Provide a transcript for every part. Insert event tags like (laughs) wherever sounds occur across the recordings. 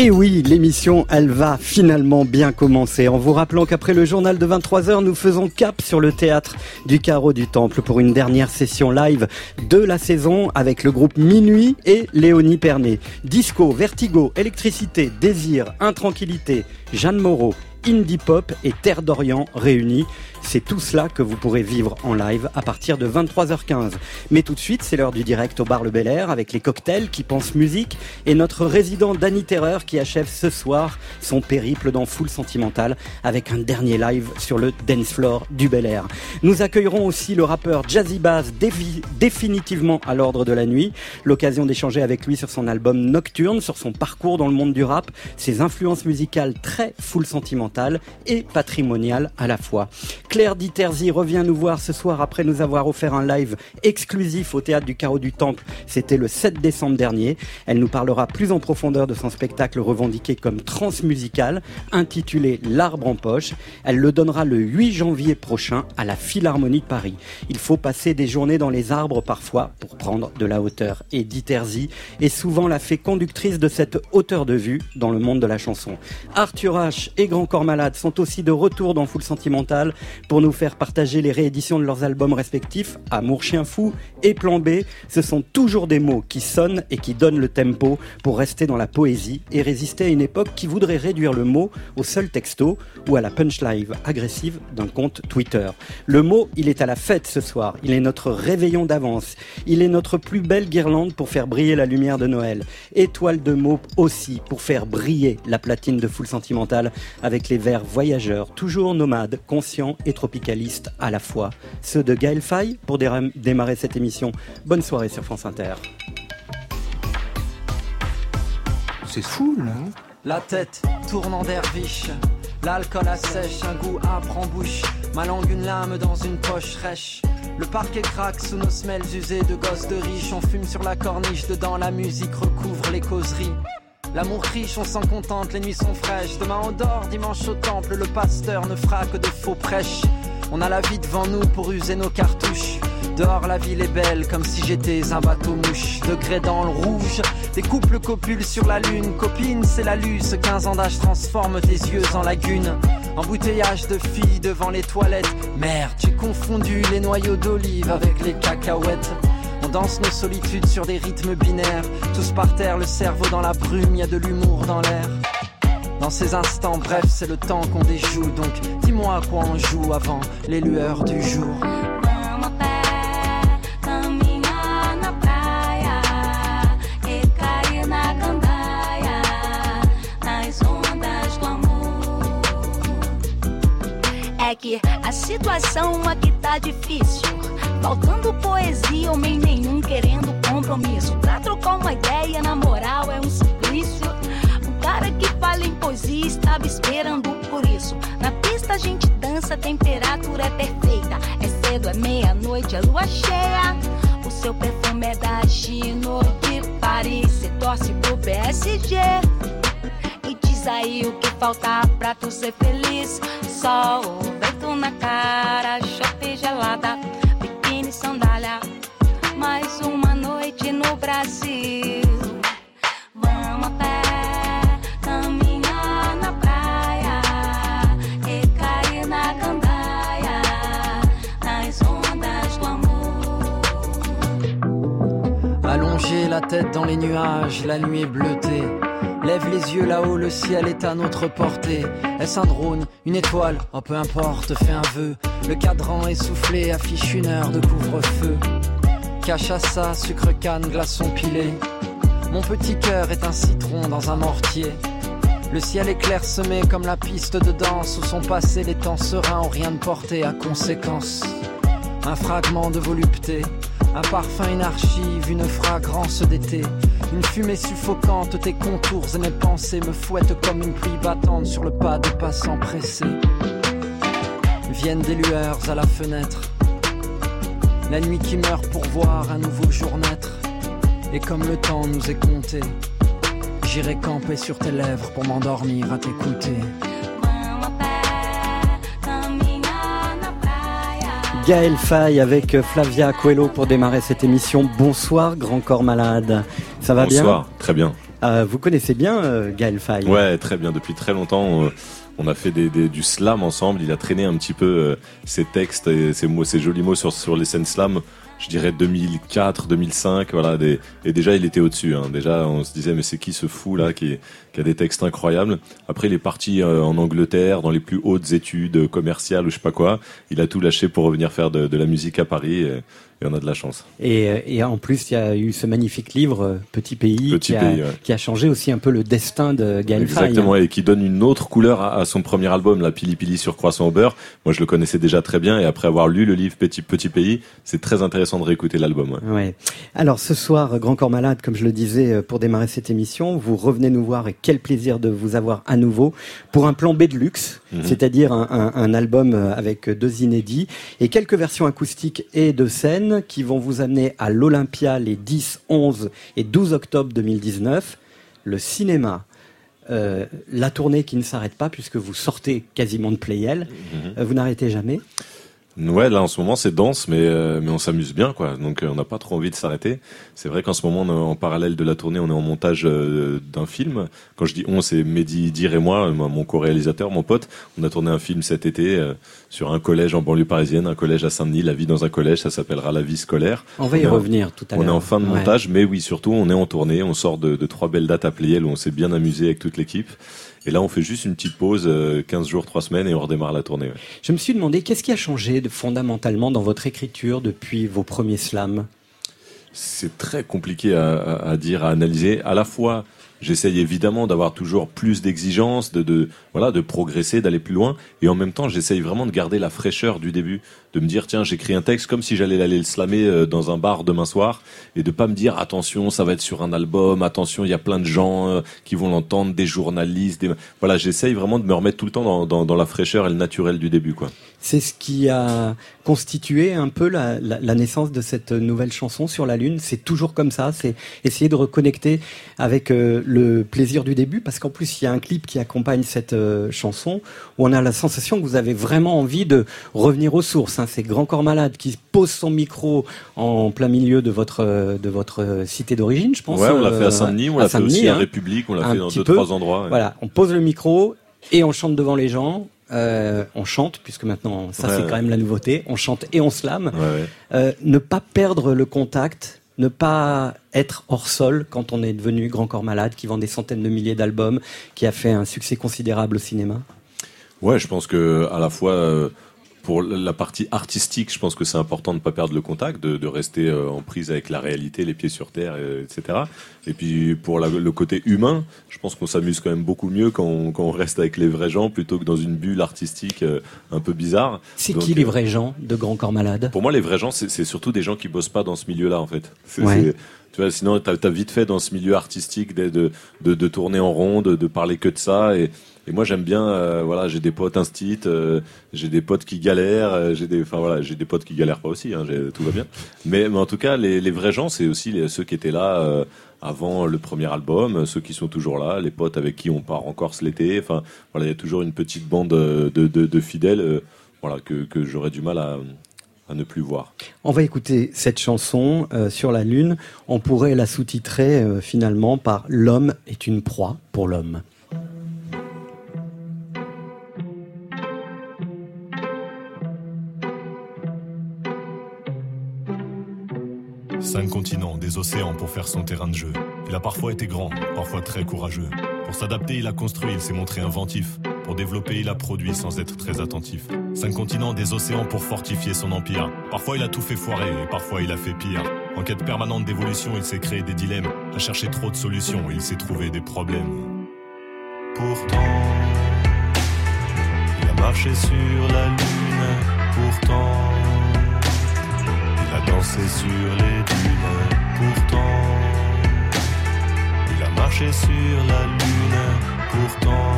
Et oui, l'émission, elle va finalement bien commencer. En vous rappelant qu'après le journal de 23h, nous faisons cap sur le théâtre du Carreau du Temple pour une dernière session live de la saison avec le groupe Minuit et Léonie Pernet. Disco, vertigo, électricité, désir, intranquillité, Jeanne Moreau, indie pop et Terre d'Orient réunis. C'est tout cela que vous pourrez vivre en live à partir de 23h15. Mais tout de suite, c'est l'heure du direct au bar Le Bel Air avec les cocktails qui pensent musique et notre résident Danny Terreur qui achève ce soir son périple dans Full Sentimental avec un dernier live sur le dance floor du Bel Air. Nous accueillerons aussi le rappeur Jazzy Bass définitivement à l'ordre de la nuit. L'occasion d'échanger avec lui sur son album Nocturne, sur son parcours dans le monde du rap, ses influences musicales très full sentimentales et patrimoniales à la fois. Claire Diterzi revient nous voir ce soir après nous avoir offert un live exclusif au théâtre du Carreau du Temple. C'était le 7 décembre dernier. Elle nous parlera plus en profondeur de son spectacle revendiqué comme transmusical, intitulé L'arbre en poche. Elle le donnera le 8 janvier prochain à la Philharmonie de Paris. Il faut passer des journées dans les arbres parfois pour prendre de la hauteur. Et Diterzi est souvent la fée conductrice de cette hauteur de vue dans le monde de la chanson. Arthur H et Grand Corps Malade sont aussi de retour dans Full Sentimental pour nous faire partager les rééditions de leurs albums respectifs, Amour Chien Fou et Plan B. Ce sont toujours des mots qui sonnent et qui donnent le tempo pour rester dans la poésie et résister à une époque qui voudrait réduire le mot au seul texto ou à la punchline agressive d'un compte Twitter. Le mot, il est à la fête ce soir. Il est notre réveillon d'avance. Il est notre plus belle guirlande pour faire briller la lumière de Noël. Étoile de mots aussi pour faire briller la platine de Full Sentimental avec les vers voyageurs, toujours nomades, conscients et tropicalistes à la fois. Ceux de Gaël Faye pour démarrer cette émission. Bonne soirée sur France Inter. C'est fou là. Hein? La tête tourne en derviche. L'alcool assèche, un goût âpre en bouche. Ma langue, une lame dans une poche rêche. Le parquet craque sous nos semelles usées de gosses de riches. On fume sur la corniche, dedans la musique recouvre les causeries. L'amour riche, on s'en contente, les nuits sont fraîches. Demain on dort, dimanche au temple, le pasteur ne fera que de faux prêches. On a la vie devant nous pour user nos cartouches. Dehors la ville est belle comme si j'étais un bateau mouche. Degré dans le rouge, des couples copulent sur la lune. Copine, c'est la luce, 15 ans d'âge transforme tes yeux en lagune. Embouteillage de filles devant les toilettes. Merde, j'ai confondu les noyaux d'olive avec les cacahuètes. On danse nos solitudes sur des rythmes binaires. Tous par terre, le cerveau dans la brume, y a de l'humour dans l'air. Dans ces instants, bref, c'est le temps qu'on déjoue. Donc dis-moi à quoi on joue avant les lueurs du jour. É que a situação aqui tá difícil. Faltando poesia, homem nenhum querendo compromisso. Pra trocar uma ideia, na moral, é um suplício. O cara que fala em poesia estava esperando por isso. Na pista a gente dança, a temperatura é perfeita. É cedo, é meia-noite, é lua cheia. O seu perfume é da Chino de Paris. Cê torce pro PSG. E diz aí o que falta pra tu ser feliz. Sol, vento na cara, chope gelada. Mais uma noite no Brasil. E la tête dans les nuages, la nuit est bleutée. Lève les yeux là-haut, le ciel est à notre portée. Est-ce un drone, une étoile? Oh peu importe, fais un vœu. Le cadran essoufflé affiche une heure de couvre-feu. Cachaça, sucre canne, glaçon pilé. Mon petit cœur est un citron dans un mortier. Le ciel est clairsemé comme la piste de danse où sont passés les temps sereins ont rien de porté à conséquence. Un fragment de volupté, un parfum, une archive, une fragrance d'été. Une fumée suffocante, tes contours et mes pensées me fouettent comme une pluie battante sur le pas de passants pressés. Viennent des lueurs à la fenêtre. La nuit qui meurt pour voir un nouveau jour naître. Et comme le temps nous est compté, j'irai camper sur tes lèvres pour m'endormir à t'écouter. Gaël Faye avec Flavia Coelho pour démarrer cette émission. Bonsoir, Grand Corps Malade. Ça va bien Bonsoir, très bien. Euh, vous connaissez bien euh, Gaël Faye Ouais, très bien. Depuis très longtemps, euh, on a fait des, du slam ensemble. Il a traîné un petit peu euh, ses textes et ses, mots, ses jolis mots sur, les scènes slam. Je dirais 2004, 2005, voilà. Et déjà, il était au-dessus. Hein. Déjà, on se disait, mais c'est qui ce fou là qui, qui a des textes incroyables. Après, il est parti euh, en Angleterre, dans les plus hautes études commerciales ou je sais pas quoi. Il a tout lâché pour revenir faire de, de la musique à Paris. Et, et on a de la chance. et, euh, et en plus, il y a eu ce magnifique livre, euh, Petit Pays, Petit qui, a, Pays, ouais. qui a changé aussi un peu le destin de Gaël. Exactement, et qui donne une autre couleur à, à son premier album, la Pili Pili sur Croissant au beurre. Moi, je le connaissais déjà très bien, et après avoir lu le livre Petit Petit Pays, c'est très intéressant de réécouter l'album. ouais. Ouais. Alors ce soir, Grand Corps Malade, comme je le disais pour démarrer cette émission, vous revenez nous voir et quel plaisir de vous avoir à nouveau pour un plan B de luxe, Mhm. c'est-à-dire un, un- un album euh, avec deux inédits et quelques versions acoustiques et de scène qui vont vous amener à l'Olympia les 10, 11 et 12 octobre 2019, le cinéma. euh, la tournée qui ne s'arrête pas puisque vous sortez quasiment de Playel, Mhm. Euh, vous n'arrêtez jamais? Ouais, là en ce moment c'est dense, mais euh, mais on s'amuse bien, quoi. Donc euh, on n'a pas trop envie de s'arrêter. C'est vrai qu'en ce moment, on en parallèle de la tournée, on est en montage euh, d'un film. Quand je dis on, c'est Mehdi Dir et moi, euh, mon co-réalisateur, mon pote. On a tourné un film cet été euh, sur un collège en banlieue parisienne, un collège à Saint-Denis. La vie dans un collège, ça s'appellera La vie scolaire. On va y en- revenir tout à l'heure. On est en fin de Ouais. montage, mais oui, surtout, on est en tournée. On sort de, de trois belles dates à Playel où on s'est bien amusé avec toute l'équipe. Et là, on fait juste une petite pause, euh, 15 jours, 3 semaines, et on redémarre la tournée. ouais. Je me suis demandé qu'est-ce qui a changé de, fondamentalement dans votre écriture depuis vos premiers slams? C'est très compliqué à, à- à dire, à analyser. À la fois, j'essaye évidemment d'avoir toujours plus d'exigences, de, de voilà, de progresser, d'aller plus loin, et en même temps, j'essaye vraiment de garder la fraîcheur du début, de me dire tiens, j'écris un texte comme si j'allais aller le slammer euh, dans un bar demain soir, et de pas me dire attention, ça va être sur un album, attention, il y a plein de gens euh, qui vont l'entendre, des journalistes, voilà, j'essaye vraiment de me remettre tout le temps dans, dans, la fraîcheur et le naturel du début, quoi. C'est ce qui a constitué un peu la, naissance de cette nouvelle chanson sur la Lune. C'est toujours comme ça, c'est essayer de reconnecter avec euh, le plaisir du début, parce qu'en plus il y a un clip qui accompagne cette chanson où on a la sensation que vous avez vraiment envie de revenir aux sources. hein. C'est Grand Corps Malade qui pose son micro en plein milieu de votre euh, de votre euh, cité d'origine, je pense. Ouais, on l'a euh, fait à Saint-Denis, on l'a fait aussi à hein. République, on l'a fait dans deux, peu. trois endroits. ouais. Voilà, on pose le micro et on chante devant les gens. Euh, on chante, puisque maintenant, ça Ouais, c'est ouais. quand même la nouveauté. On chante et on slame. Ouais. Euh, ne pas perdre le contact, ne pas être hors sol quand on est devenu Grand Corps Malade, qui vend des centaines de milliers d'albums, qui a fait un succès considérable au cinéma. Ouais, je pense que à la fois euh, pour la partie artistique, je pense que c'est important de ne pas perdre le contact, de, de rester euh, en prise avec la réalité, les pieds sur terre, euh, etc. Et puis pour la- le côté humain, je pense qu'on s'amuse quand même beaucoup mieux quand on, quand on reste avec les vrais gens plutôt que dans une bulle artistique euh, un peu bizarre. C'est qui les vrais gens de Grand Corps Malade? Pour moi, les vrais gens, c'est surtout des gens qui bossent pas dans ce milieu-là, en fait. Ouais. Tu vois, sinon, t'as as vite fait dans ce milieu artistique de, de, de, de tourner en rond, de, de parler que de ça. Et, et moi, j'aime bien, euh, voilà, j'ai des potes instit, euh, j'ai des potes qui galèrent, euh, j'ai des, enfin voilà, j'ai des potes qui galèrent pas aussi, hein, tout va bien. Mais, en tout cas, les, vrais gens, c'est aussi ceux qui étaient là avant le premier album, ceux qui sont toujours là, les potes avec qui on part en Corse l'été. Enfin, voilà, il y a toujours une petite bande de, fidèles, voilà, que, j'aurais du mal à, ne plus voir. On va écouter cette chanson sur la Lune. On pourrait la sous-titrer finalement par L'homme est une proie pour l'homme. Cinq continents, des océans pour faire son terrain de jeu. Il a parfois été grand, parfois très courageux. Pour s'adapter, il a construit, il s'est montré inventif. Pour développer, il a produit sans être très attentif. Cinq continents, des océans pour fortifier son empire. Parfois, il a tout fait foirer et parfois, il a fait pire. En quête permanente d'évolution, il s'est créé des dilemmes. A cherché trop de solutions, il s'est trouvé des problèmes. Pourtant, il a marché sur la lune. Pourtant, dansé sur les dunes. Pourtant, il a marché sur la lune. Pourtant,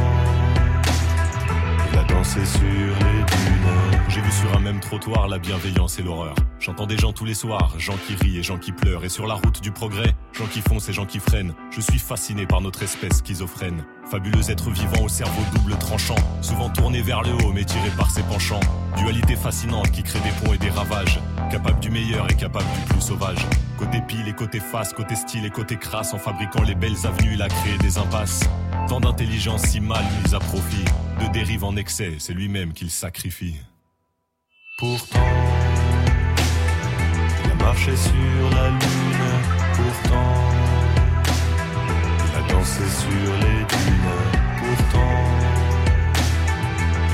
il a dansé sur les dunes. J'ai vu sur un même trottoir la bienveillance et l'horreur. J'entends des gens tous les soirs, gens qui rient et gens qui pleurent. Et sur la route du progrès, Gens qui foncent et gens qui freinent. Je suis fasciné par notre espèce schizophrène. Fabuleux être vivant au cerveau double tranchant. Souvent tourné vers le haut mais tiré par ses penchants. Dualité fascinante qui crée des ponts et des ravages. Capable du meilleur et capable du plus sauvage. Côté pile et côté face, côté style et côté crasse. En fabriquant les belles avenues, il a créé des impasses. Tant d'intelligence si mal mise à profit. De dérive en excès, c'est lui-même qu'il sacrifie. Pourtant, il a marché sur la lune. Pourtant, il a dansé sur les dunes. Pourtant,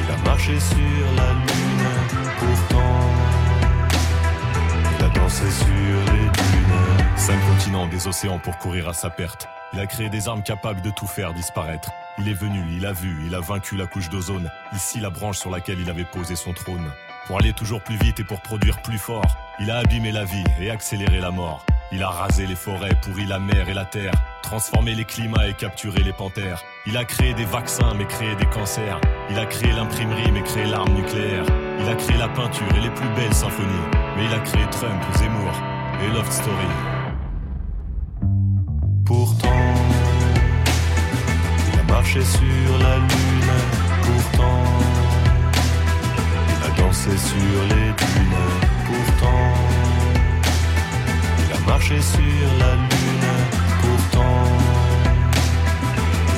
il a marché sur la lune. Pourtant, Cinq continents, des océans pour courir à sa perte. Il a créé des armes capables de tout faire disparaître. Il est venu, il a vu, il a vaincu la couche d'ozone. Ici, la branche sur laquelle il avait posé son trône. Pour aller toujours plus vite et pour produire plus fort, il a abîmé la vie et accéléré la mort. Il a rasé les forêts, pourri la mer et la terre, transformé les climats et capturé les panthères. Il a créé des vaccins mais créé des cancers. Il a créé l'imprimerie mais créé l'arme nucléaire. Il a créé la peinture et les plus belles symphonies. Mais il a créé Trump, Zemmour et Love Story. Pourtant, il a marché sur la lune. Pourtant, il a dansé sur les dunes. Pourtant, il a marché sur la lune. Pourtant,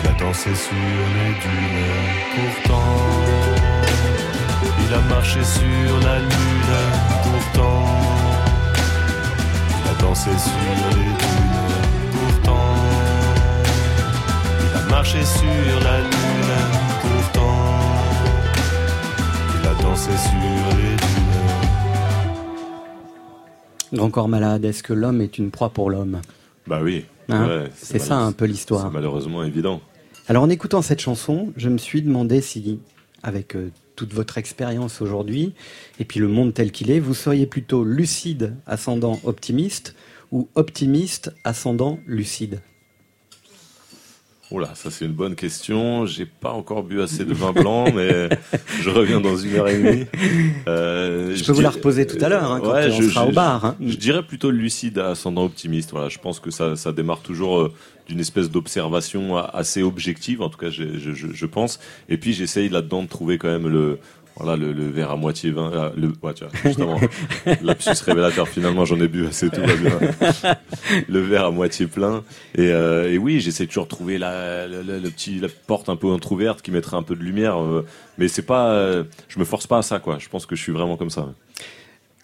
il a dansé sur les dunes. Pourtant, il a marché sur la lune. Pourtant, il a dansé sur les dunes. Pourtant, il a marché sur la lune. Pourtant, il a dansé sur les dunes. Grand corps malade, est-ce que l'homme est une proie pour l'homme? Bah oui. Hein? Ouais, C'est ça un peu C'est l'histoire. malheureusement évident. Alors en écoutant cette chanson, je me suis demandé si, avec euh, toute votre expérience aujourd'hui, et puis le monde tel qu'il est, vous seriez plutôt lucide, ascendant optimiste, ou optimiste, ascendant lucide? Oula, ça c'est une bonne question. J'ai pas encore bu assez de vin blanc, mais (laughs) je reviens dans une heure et demie. Euh, Je peux vous la reposer tout à l'heure, hein, quand Ouais, on je- sera je- au bar. hein. Je dirais plutôt lucide, ascendant optimiste. Voilà, je pense que ça, ça démarre toujours euh, d'une espèce d'observation assez objective, en tout cas, je, je- je pense. Et puis j'essaye là-dedans de trouver quand même le, voilà, le, le verre à moitié vin. euh, Le, ouais, tu vois, justement, (laughs) lapsus révélateur. Finalement, j'en ai bu assez, tout va bien. (laughs) le verre à moitié plein. Et, euh, et oui, j'essaie toujours de trouver la, la, la- le petit, la porte un peu entrouverte qui mettrait un peu de lumière. euh, mais c'est pas, euh, je me force pas à ça, quoi. Je pense que je suis vraiment comme ça.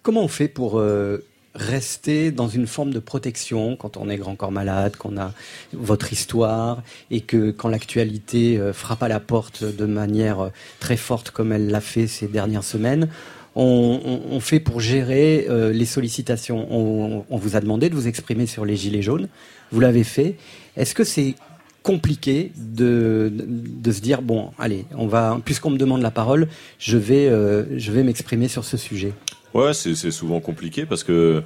Comment on fait pour euh, rester dans une forme de protection quand on est grand corps malade, qu'on a votre histoire et que quand l'actualité euh, frappe à la porte de manière euh, très forte comme elle l'a fait ces dernières semaines on, fait pour gérer euh, les sollicitations. On, vous a demandé de vous exprimer sur les gilets jaunes, vous l'avez fait. Est-ce que c'est compliqué de, de se dire bon allez on va puisqu'on me demande la parole je vais je vais m'exprimer sur ce sujet? Ouais, c'est souvent compliqué parce que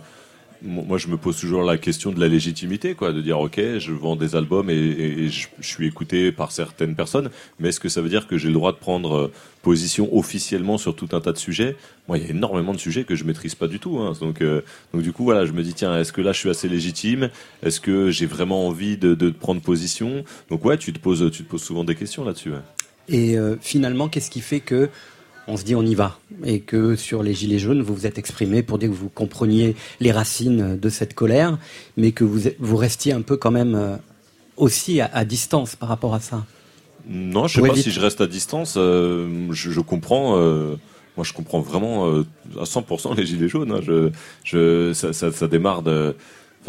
mo- moi je me pose toujours la question de la légitimité, quoi, de dire ok, je vends des albums et, je, suis écouté par certaines personnes, mais est-ce que ça veut dire que j'ai le droit de prendre euh, position officiellement sur tout un tas de sujets? Moi, il y a énormément de sujets que je maîtrise pas du tout, hein, donc euh, donc du coup voilà, je me dis tiens, est-ce que là je suis assez légitime? Est-ce que j'ai vraiment envie de, prendre position? Donc ouais, tu te poses tu te poses souvent des questions là-dessus. Et euh, finalement, qu'est-ce qui fait que on se dit on y va et que sur les gilets jaunes, vous vous êtes exprimé pour dire que vous compreniez les racines de cette colère, mais que vous vous restiez un peu quand même euh, aussi à, à distance par rapport à ça. Non, je sais pas éviter- si je reste à distance. euh, je, je comprends. euh, moi, je comprends vraiment euh, à 100% les gilets jaunes. hein. je, je, ça, ça, ça démarre de.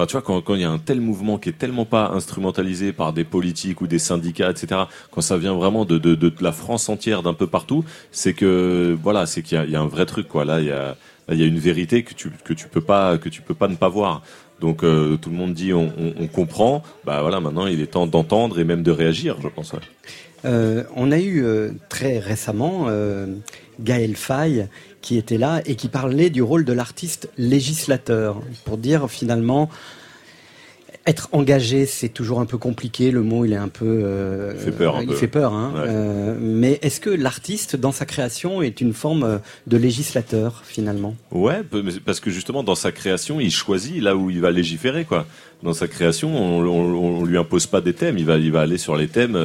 Tu vois, quand il y a un tel mouvement qui est tellement pas instrumentalisé par des politiques ou des syndicats, etc. Quand ça vient vraiment de, de, de la France entière, d'un peu partout, c'est que voilà, c'est qu'il y a, un vrai truc. Là, il y a, il y a une vérité que tu que tu peux pas que tu peux pas ne pas voir. Donc euh, tout le monde dit on, comprend. Bah voilà, maintenant il est temps d'entendre et même de réagir, je pense. Euh, on a eu euh, très récemment Gaël Faye qui était là et qui parlait du rôle de l'artiste législateur pour dire finalement être engagé, c'est toujours un peu compliqué. Le mot, il est un peu. Euh, il fait peur. il fait peur. Hein. Euh, mais est-ce que l'artiste, dans sa création, est une forme euh, de législateur finalement? Ouais, parce que justement, dans sa création, il choisit là où il va légiférer, quoi. Dans sa création, on, on, lui impose pas des thèmes. Il va, il va aller sur les thèmes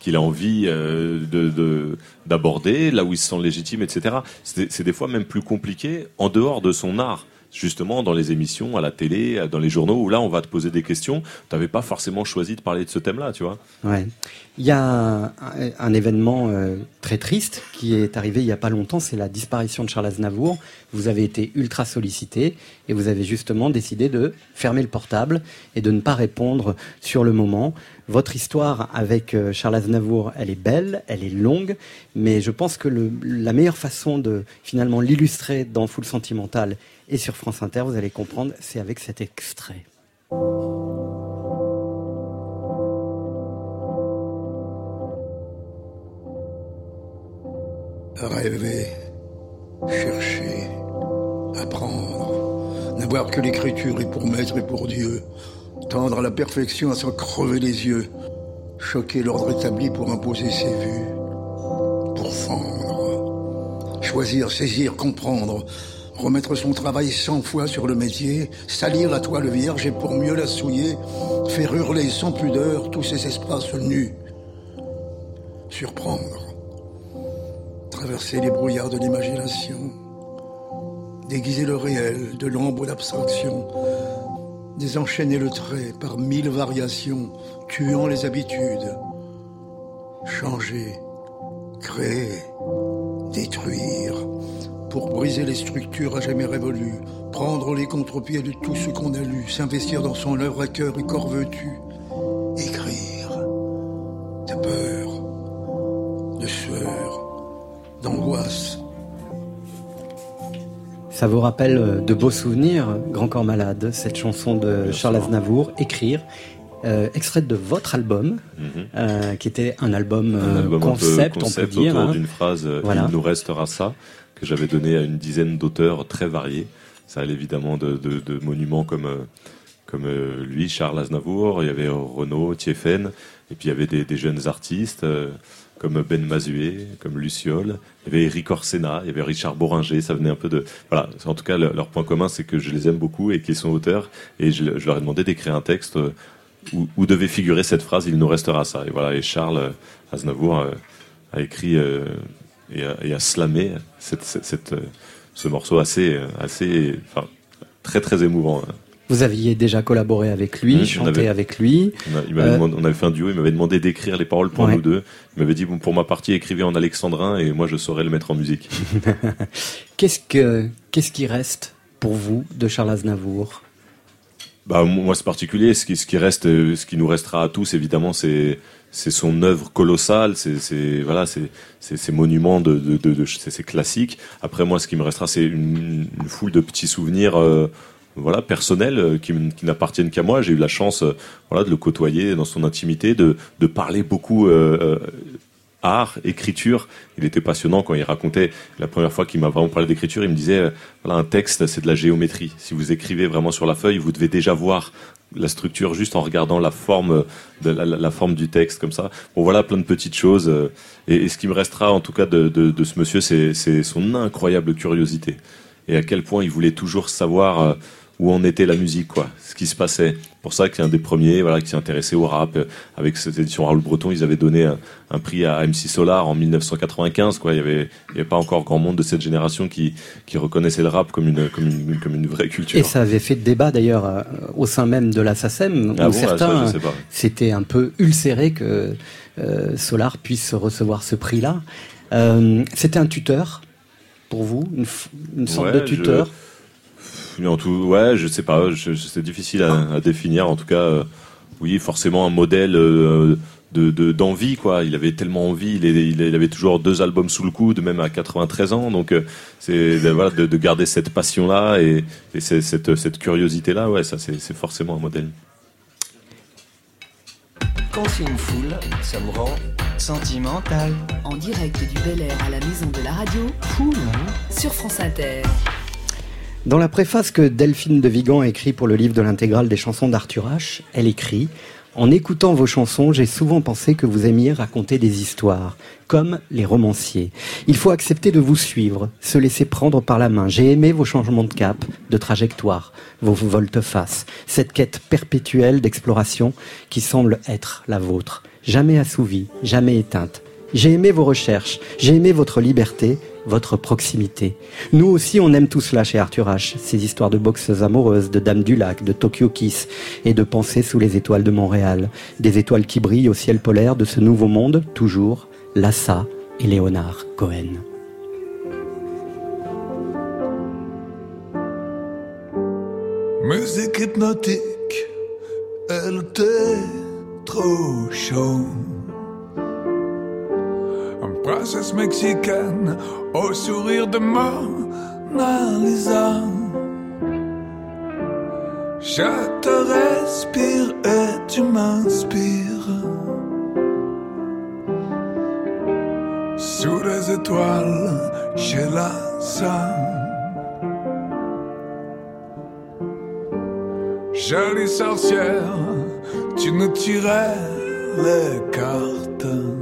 qu'il a envie de d'aborder, là où il se sent légitime, etc. C'est des fois même plus compliqué en dehors de son art justement dans les émissions, à la télé, dans les journaux, où là, on va te poser des questions. Tu n'avais pas forcément choisi de parler de ce thème-là, tu vois. Ouais. Il y a un, événement euh, très triste qui est arrivé il n'y a pas longtemps, c'est la disparition de Charles Aznavour. Vous avez été ultra sollicité et vous avez justement décidé de fermer le portable et de ne pas répondre sur le moment. Votre histoire avec euh, Charles Aznavour, elle est belle, elle est longue, mais je pense que la meilleure façon de finalement l'illustrer dans Full Sentimental et sur France Inter, vous allez comprendre, c'est avec cet extrait. Rêver, chercher, apprendre, n'avoir que l'écriture et pour maître et pour Dieu, tendre à la perfection à s'en crever les yeux, choquer l'ordre établi pour imposer ses vues, pour fendre, choisir, saisir, comprendre, remettre son travail cent fois sur le métier, salir la toile vierge et pour mieux la souiller, faire hurler sans pudeur tous ces espaces nus, surprendre, traverser les brouillards de l'imagination, déguiser le réel de l'ombre d'abstraction, désenchaîner le trait par mille variations, tuant les habitudes, changer, créer, détruire pour briser les structures à jamais révolues, prendre les contre-pieds de tout ce qu'on a lu, s'investir dans son œuvre à cœur et corps vêtu, écrire de peur, de sueur, d'angoisse. Ça vous rappelle euh, de beaux souvenirs, Grand Corps Malade, cette chanson de Charles Aznavour, Écrire, euh, extraite de votre album, mhm. euh, qui était un album, concept, on peut dire. Autour hein. d'une phrase, il nous restera ça que j'avais donné à une dizaine d'auteurs très variés. Ça allait évidemment de, monuments comme, euh, comme euh, lui, Charles Aznavour, il y avait Renaud, Thieffen, et puis il y avait des, jeunes artistes euh, comme Ben Mazué, comme Luciole, il y avait Eric Orsena, il y avait Richard Boringer, ça venait un peu de... Voilà, en tout cas, leur point commun, c'est que je les aime beaucoup et qu'ils sont auteurs, et je, leur ai demandé d'écrire un texte où, devait figurer cette phrase, il nous restera ça. Et voilà, et Charles Aznavour a écrit et, à slammer cette, euh, ce morceau assez, assez, enfin, très très émouvant. Hein. Vous aviez déjà collaboré avec lui, chanté avec lui. On, euh, on, avait fait un duo, il m'avait demandé d'écrire les paroles pour nous deux. Il m'avait dit, bon, pour ma partie, écrivez en alexandrin et moi je saurais le mettre en musique. (laughs) qu'est-ce, que, qu'est-ce qui reste pour vous de Charles Aznavour? Bah, Moi c'est particulier, ce qui, ce qui reste, ce qui nous restera à tous évidemment, c'est c'est son œuvre colossale, c'est voilà, c'est ces monuments de, de, c'est classiques. Après moi, ce qui me restera, c'est une, foule de petits souvenirs. Euh, voilà personnels euh, qui, qui n'appartiennent qu'à moi. J'ai eu la chance, euh, voilà, de le côtoyer dans son intimité, de, de parler beaucoup art, écriture. Il était passionnant quand il racontait la première fois qu'il m'a vraiment parlé d'écriture. Il me disait, voilà, un texte, c'est de la géométrie. Si vous écrivez vraiment sur la feuille, vous devez déjà voir la structure juste en regardant la forme, de la, forme du texte comme ça. Bon voilà plein de petites choses. Euh, et, ce qui me restera en tout cas de, ce monsieur, c'est son incroyable curiosité et à quel point il voulait toujours savoir euh, où en était la musique, quoi, ce qui se passait. Pour ça qu'il un des premiers, voilà, qui s'est intéressé au rap. Avec cette édition Raoul Breton, ils avaient donné un, prix à MC Solar en 1995, quoi. Il y avait, il y avait pas encore grand monde de cette génération qui, qui reconnaissait le rap comme une, comme une, comme une vraie culture. Et ça avait fait débat d'ailleurs euh, au sein même de la SACEM, ah où certains, c'était un peu ulcéré que euh, Solar puisse recevoir ce prix-là. Euh, c'était un tuteur pour vous, une, sorte de tuteur? En tout, ouais, je sais pas, c'est difficile à, définir. En tout cas, euh, oui, forcément un modèle euh, de d'envie, quoi. Il avait tellement envie, il, il, avait toujours deux albums sous le coude, même à 93 ans. Donc, euh, c'est voilà, de, garder cette passion-là et, cette, cette curiosité-là, ouais, ça, c'est forcément un modèle. Quand c'est une foule, ça me rend sentimental. En direct du Bel Air à la maison de la radio, Foule, hein sur France Inter. Dans la préface que Delphine de Vigan a écrit pour le livre de l'intégrale des chansons d'Arthur H, elle écrit en écoutant vos chansons, j'ai souvent pensé que vous aimiez raconter des histoires, comme les romanciers. Il faut accepter de vous suivre, se laisser prendre par la main. J'ai aimé vos changements de cap, de trajectoire, vos volte-face, cette quête perpétuelle d'exploration qui semble être la vôtre, jamais assouvie, jamais éteinte. J'ai aimé vos recherches, j'ai aimé votre liberté, votre proximité. Nous aussi, on aime tout cela chez Arthur H. Ces histoires de boxeuses amoureuses, de dames du lac, de Tokyo Kiss et de pensées sous les étoiles de Montréal. Des étoiles qui brillent au ciel polaire de ce nouveau monde, toujours, Lassa et Léonard Cohen. Musique hypnotique, elle était trop chaud princesse mexicaine au sourire de Mona Lisa. Je te respire et tu m'inspires. Sous les étoiles, chez la salle. Jolie sorcière, tu nous tirais les cartes.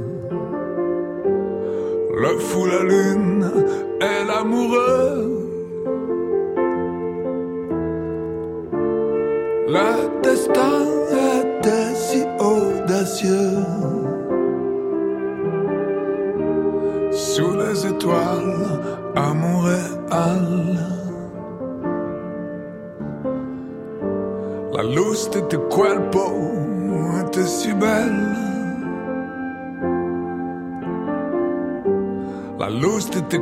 Le fou, la lune et l'amoureux. Le destin était si audacieux. Sous les étoiles, à Montréal. La luz de tu cuerpo était si belle. La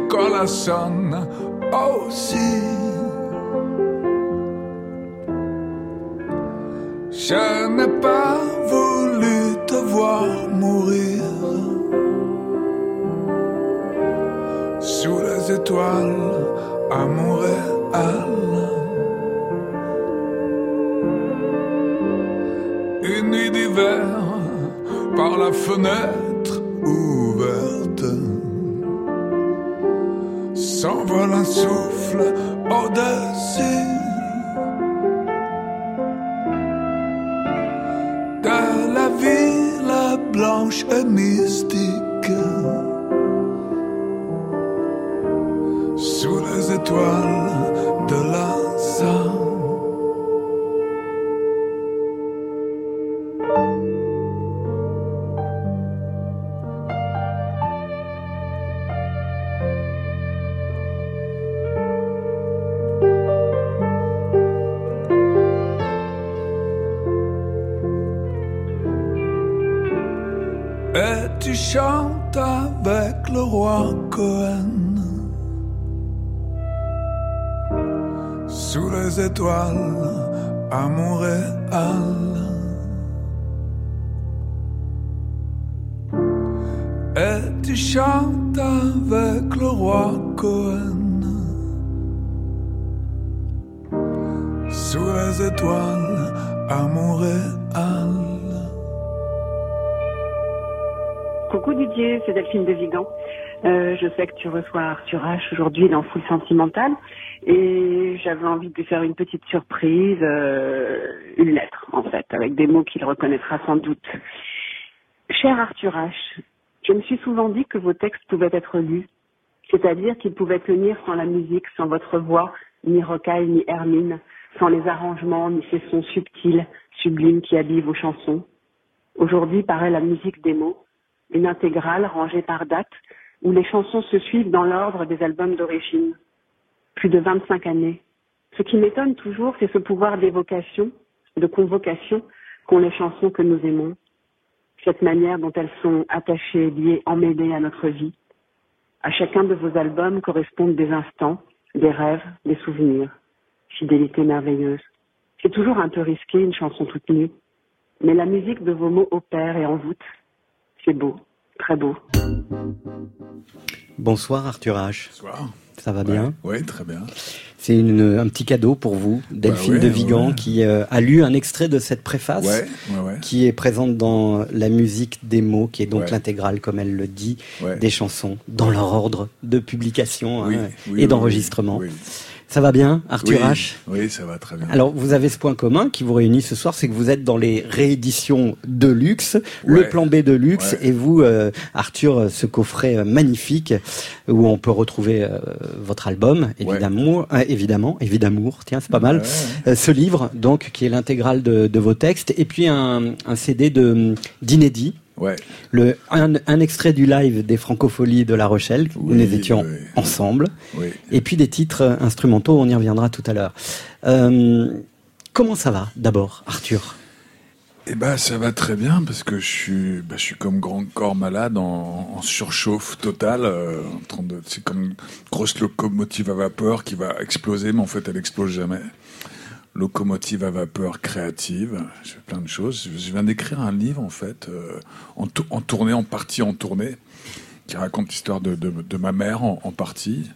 corazón aussi. Je n'ai pas voulu te voir mourir sous les étoiles à Montréal. Une nuit d'hiver par la fenêtre ouverte s'envole un souffle au-dessus de la ville blanche et mystique. Sous les étoiles étoiles à Montréal. Et tu chantes avec le roi Cohen. Sous les étoiles à Montréal. Coucou Didier, c'est Delphine de Vigan. Euh, je sais que tu reçois Arthur H aujourd'hui dans Full Sentimental et j'avais envie de lui faire une petite surprise, euh, une lettre en fait, avec des mots qu'il reconnaîtra sans doute. Cher Arthur H, je me suis souvent dit que vos textes pouvaient être lus, c'est-à-dire qu'ils pouvaient tenir sans la musique, sans votre voix, ni Rocaille, ni Hermine, sans les arrangements, ni ces sons subtils, sublimes qui habillent vos chansons. Aujourd'hui paraît la musique des mots, une intégrale rangée par date, où les chansons se suivent dans l'ordre des albums d'origine. Plus de 25 années. Ce qui m'étonne toujours, c'est ce pouvoir d'évocation, de convocation qu'ont les chansons que nous aimons, cette manière dont elles sont attachées, liées, emmêlées à notre vie. À chacun de vos albums correspondent des instants, des rêves, des souvenirs. Fidélité merveilleuse. C'est toujours un peu risqué, une chanson toute nue, mais la musique de vos mots opère et envoûte c'est beau, très beau. Bonsoir Arthur H. Bonsoir. Ça va bien Oui, très bien. C'est un petit cadeau pour vous, Delphine de Vigan, qui euh, a lu un extrait de cette préface, qui est présente dans la musique des mots, qui est donc l'intégrale, comme elle le dit, des chansons, dans leur ordre de publication hein, et d'enregistrement. Ça va bien, Arthur oui, H? Oui, ça va très bien. Alors, vous avez ce point commun qui vous réunit ce soir, c'est que vous êtes dans les rééditions de luxe, le plan B de luxe, Ouais. et vous, euh, Arthur, ce coffret euh, magnifique où on peut retrouver euh, votre album, évidemment, euh, évidemment, évidemment, tiens, c'est pas mal. Euh, ce livre, donc, qui est l'intégrale de, de vos textes, et puis un, un CD de d'inédit. Ouais. Le, un, un extrait du live des Francopholies de La Rochelle, où Oui, nous étions oui. ensemble. Oui. Et puis des titres instrumentaux, on y reviendra tout à l'heure. Euh, comment ça va d'abord, Arthur? Eh ben, ça va très bien parce que je suis, bah, je suis comme grand corps malade en, en surchauffe totale. euh, en train de, c'est comme une grosse locomotive à vapeur qui va exploser, mais en fait, elle explose jamais. Locomotive à vapeur créative. Je fais plein de choses. Je viens d'écrire un livre en fait, euh, en, tou- en tournée, en partie en tournée, qui raconte l'histoire de, de, de ma mère en, en partie.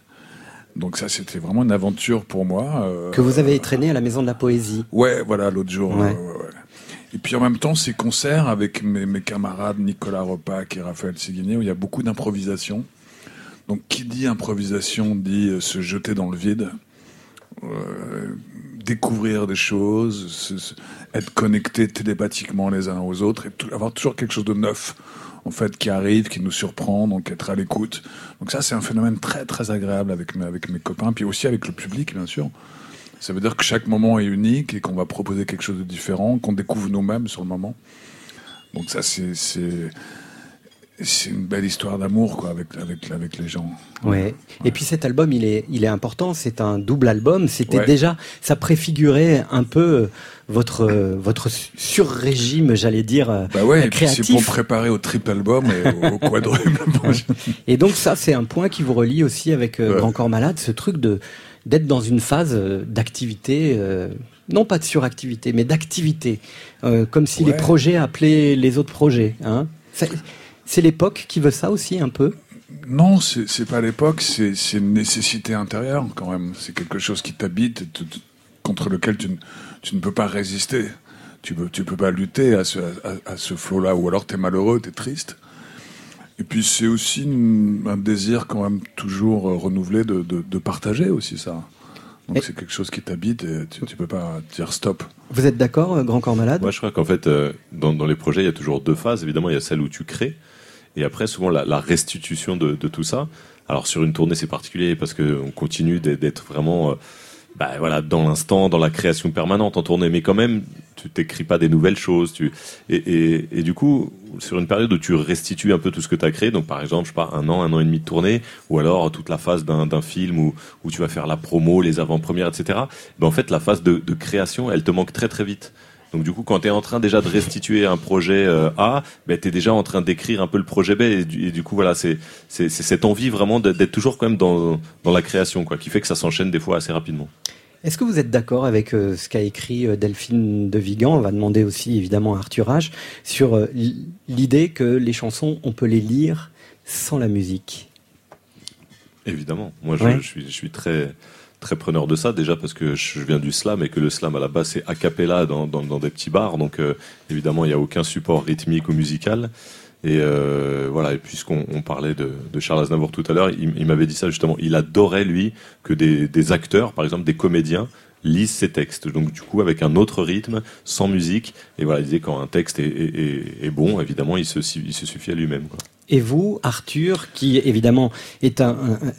Donc ça, c'était vraiment une aventure pour moi. euh, Que vous avez traîné à la Maison de la Poésie. Ouais, voilà, l'autre jour. Ouais. ouais. Et puis en même temps, ces concerts avec mes, mes camarades Nicolas Repac et Raphaël Séguiné, où il y a beaucoup d'improvisation. Donc qui dit improvisation dit euh, se jeter dans le vide, euh, découvrir des choses, se- se- être connecté télépathiquement les uns aux autres et avoir toujours quelque chose de neuf en fait qui arrive, qui nous surprend, donc être à l'écoute. Donc ça, c'est un phénomène très très agréable avec mes, avec mes copains, puis aussi avec le public, bien sûr. Ça veut dire que chaque moment est unique et qu'on va proposer quelque chose de différent, qu'on découvre nous-mêmes sur le moment. Donc ça, c'est c'est une belle histoire d'amour quoi avec avec avec les gens. Ouais. Et puis cet album, il est, il est important. C'est un double album. C'était Ouais. déjà, ça préfigurait un peu euh, votre, euh, votre sur-régime, j'allais dire, euh, Bah ouais, puis c'est créatif. pour préparer au triple album et au, quadruple. (laughs) Et donc ça, c'est un point qui vous relie aussi avec euh. Grand Corps Malade, ce truc de d'être dans une phase d'activité, euh, non pas de suractivité, mais d'activité, Euh, comme si les projets appelaient les autres projets. Hein. C'est l'époque qui veut ça aussi un peu? Non, c'est pas l'époque, c'est une nécessité intérieure quand même. C'est quelque chose qui t'habite, contre lequel tu ne, tu ne peux pas résister. Tu peux, tu peux pas lutter à ce, à, à ce flot-là, ou alors t'es malheureux, t'es triste. Et puis c'est aussi une- un désir quand même toujours euh, renouvelé de, de, de partager aussi ça. Donc c'est quelque chose qui t'habite et tu, tu peux pas dire stop. Vous êtes d'accord, euh, Grand Corps Malade? Moi, je crois qu'en fait, euh, dans, dans les projets, il y a toujours deux phases. Évidemment, il y a celle où tu crées, et après, souvent, la, restitution de, tout ça. Alors, sur une tournée, c'est particulier parce qu'on continue d'être- vraiment euh, bah, voilà, dans l'instant, dans la création permanente en tournée. Mais quand même, tu t'écris pas des nouvelles choses. Et, du coup, sur une période où tu restitues un peu tout ce que tu as créé, donc par exemple, je sais pas, un an, un an et demi de tournée, ou alors toute la phase d'un film où, tu vas faire la promo, les avant-premières, etc. Ben, en fait, la phase de création, elle te manque très très vite. Donc du coup, quand tu es en train déjà de restituer un projet euh, A, ben, tu es déjà en train d'écrire un peu le projet B. Et du, et du coup, voilà, c'est cette envie vraiment d'être toujours quand même dans, dans la création, quoi, qui fait que ça s'enchaîne des fois assez rapidement. Est-ce que vous êtes d'accord avec euh, ce qu'a écrit euh, Delphine de Vigan? On va demander aussi évidemment à Arthur H sur euh, l'idée que les chansons, on peut les lire sans la musique. Évidemment. Moi, je, Ouais. je suis, je suis très, très preneur de ça, déjà parce que je viens du slam et que le slam à la base c'est a cappella dans, dans, des petits bars. Donc, euh, évidemment, il n'y a aucun support rythmique ou musical. Et euh, voilà, et puisqu'on on parlait de, Charles Aznavour tout à l'heure, il, m'avait dit ça justement. Il adorait, lui, que des, acteurs, par exemple des comédiens, lisent ses textes. Donc, du coup, avec un autre rythme, sans musique. Et voilà, il disait quand un texte est bon, évidemment, il se, il se suffit à lui-même. Et vous, Arthur, qui évidemment est un,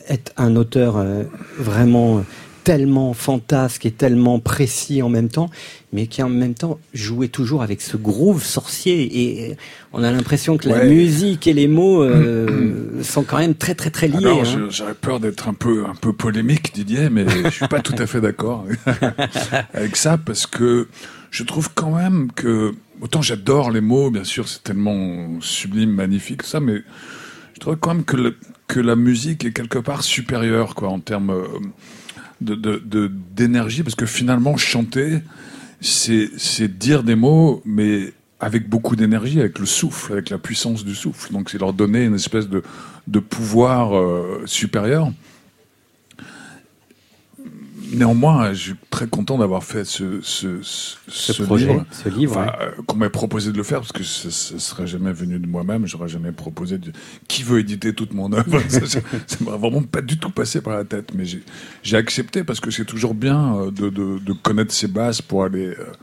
est un auteur euh, vraiment tellement fantasque et tellement précis en même temps, mais qui en même temps jouait toujours avec ce groove sorcier. Et on a l'impression que la musique et les mots euh, (coughs) sont quand même très très très liés. Alors, hein. j'aurais peur d'être un peu, un peu polémique, Didier, mais je suis pas tout à fait d'accord (laughs) avec ça parce que je trouve quand même que autant j'adore les mots, bien sûr, c'est tellement sublime, magnifique, ça, mais je trouve quand même que, que la musique est quelque part supérieure, quoi, en termes euh, de, d'énergie, parce que finalement, chanter, c'est, c'est dire des mots, mais avec beaucoup d'énergie, avec le souffle, avec la puissance du souffle. Donc, c'est leur donner une espèce de, de pouvoir euh, supérieur. Néanmoins, je suis très content d'avoir fait ce, ce, ce, ce projet, livre, ce livre enfin, euh, qu'on m'ait proposé de le faire parce que ce, serait jamais venu de moi-même. J'aurais jamais proposé de qui veut éditer toute mon œuvre. (laughs) ça, m'a vraiment pas du tout passé par la tête, mais j'ai, accepté parce que c'est toujours bien euh, de, de, de connaître ses bases pour aller. Euh, euh,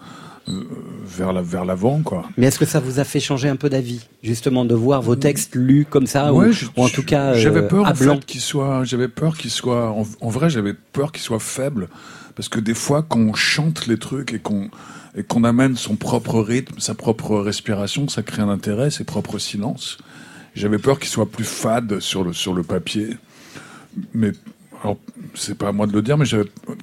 vers la, vers l'avant quoi. Mais est-ce que ça vous a fait changer un peu d'avis, justement, de voir vos textes lus comme ça, Ouais, ou, je- ou en tout cas j'avais euh, peur à en blanc fait qu'il soit, j'avais peur qu'il soit, en, en vrai, j'avais peur qu'il soit faible, parce que des fois, quand on chante les trucs et qu'on et qu'on amène son propre rythme, sa propre respiration, ça crée un intérêt, ses propres silences. J'avais peur qu'il soit plus fade sur le sur le papier, mais alors c'est pas à moi de le dire, mais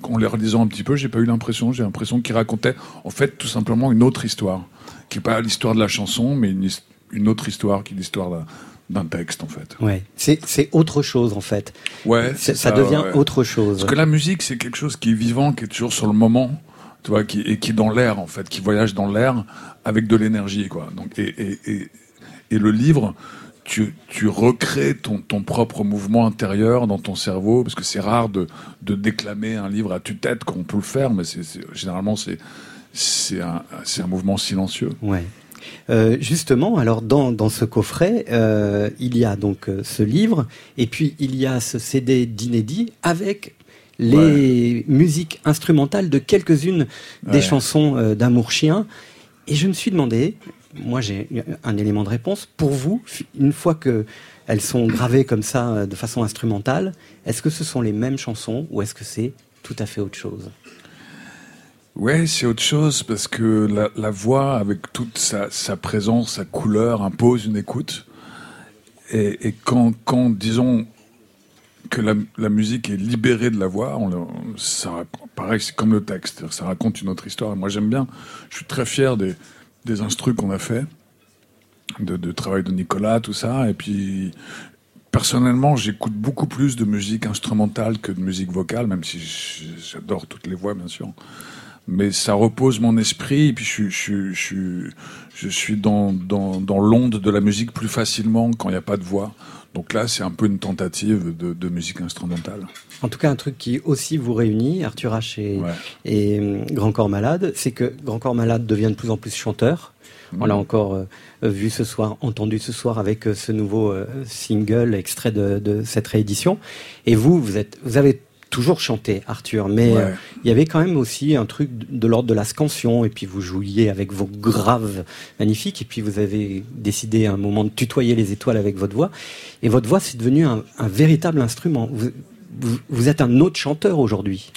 en les relisant un petit peu, j'ai pas eu l'impression. J'ai l'impression qu'il racontait en fait tout simplement une autre histoire, qui est pas l'histoire de la chanson, mais une, une autre histoire, qui est l'histoire d'un- texte en fait. Ouais, c'est autre chose en fait. Ouais, ça, ça, devient ouais. autre chose. Parce que la musique, c'est quelque chose qui est vivant, qui est toujours sur le moment, tu vois, qui, et qui est dans l'air, en fait, qui voyage dans l'air avec de l'énergie, quoi. Donc, et, et, et, et le livre, tu, tu recrées ton, ton propre mouvement intérieur dans ton cerveau, parce que c'est rare de, de déclamer un livre à tue-tête, qu'on peut le faire, mais généralement, c'est, un, mouvement silencieux. Ouais. Euh, justement, alors dans, dans ce coffret, euh, il y a donc euh, ce livre, et puis il y a ce CD d'inédit avec les musiques instrumentales de quelques-unes des chansons d'Amour Chien. Et je me suis demandé, moi j'ai un élément de réponse, pour vous, une fois que elles sont gravées comme ça euh, de façon instrumentale, est-ce que ce sont les mêmes chansons ou est-ce que c'est tout à fait autre chose? Ouais, c'est autre chose parce que la, voix, avec toute sa, présence, sa couleur, impose une écoute. Et, quand, disons, que la, musique est libérée de la voix, on, le- ça, pareil, c'est comme le texte, ça raconte une autre histoire. Moi, j'aime bien, je suis très fier des, des instrus qu'on a fait, de, travail de Nicolas, tout ça. Et puis, personnellement, j'écoute beaucoup plus de musique instrumentale que de musique vocale, même si j'adore toutes les voix, bien sûr. Mais ça repose mon esprit, et puis je, suis- je, je suis dans, dans, dans l'onde de la musique plus facilement quand il n'y a pas de voix. Donc là, c'est un peu une tentative de, de musique instrumentale. En tout cas, un truc qui aussi vous réunit, Arthur H et, Ouais. et hum, Grand Corps Malade, c'est que Grand Corps Malade devient de plus en plus chanteur. On l'a encore euh, vu ce soir, entendu ce soir avec euh, ce nouveau euh, single extrait de, de cette réédition. Et vous, vous êtes, vous avez toujours chanté, Arthur, mais Ouais. euh, il y avait quand même aussi un truc de de l'ordre de la scansion. Et puis vous jouiez avec vos graves magnifiques. Et puis vous avez décidé à un moment de tutoyer les étoiles avec votre voix. Et votre voix, c'est devenu un, un véritable instrument. Vous, vous, vous êtes un autre chanteur aujourd'hui.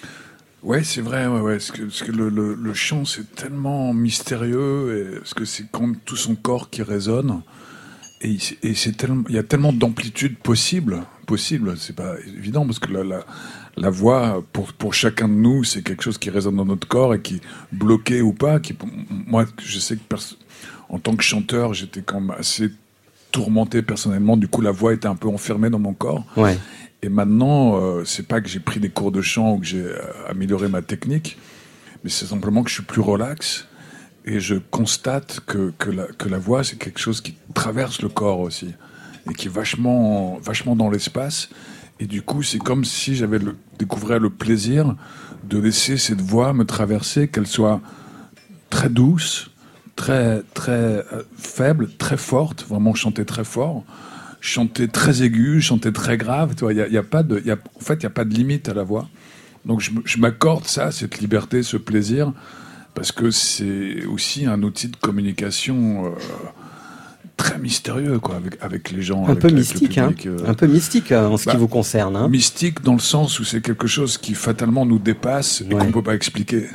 Ouais, c'est vrai, ouais, ouais. Parce que, parce que le, le, le chant, c'est tellement mystérieux, et, parce que c'est comme tout son corps qui résonne. Et, il- et c'est tellement, il y a tellement d'amplitude possible, possible. C'est pas évident parce que la, la, la voix, pour, pour chacun de nous, c'est quelque chose qui résonne dans notre corps et qui, bloqué ou pas, qui, moi, je sais que en tant que chanteur, j'étais quand même assez tourmenté personnellement. Du coup, la voix était un peu enfermée dans mon corps. Ouais. Et maintenant, euh, c'est pas que j'ai pris des cours de chant ou que j'ai euh, amélioré ma technique, mais c'est simplement que je suis plus relax et je constate que, que, la, que la voix, c'est quelque chose qui traverse le corps aussi et qui est vachement, vachement dans l'espace. Et du coup, c'est comme si j'avais le, découvert le plaisir de laisser cette voix me traverser, qu'elle soit très douce, très très euh, faible, très forte, vraiment chanter très fort, chanter très aigu, chanter très grave. Tu vois, il a, pas de, en fait, il y a pas de limite à la voix. Donc je m'accorde ça, cette liberté, ce plaisir, parce que c'est aussi un outil de communication. euh, très mystérieux quoi avec, avec les gens Un avec- peu avec le mystique, hein. public, euh. Un peu mystique euh, en ce Bah, qui vous concerne. Hein. Mystique dans le sens où c'est quelque chose qui fatalement nous dépasse et qu'on ne peut pas expliquer.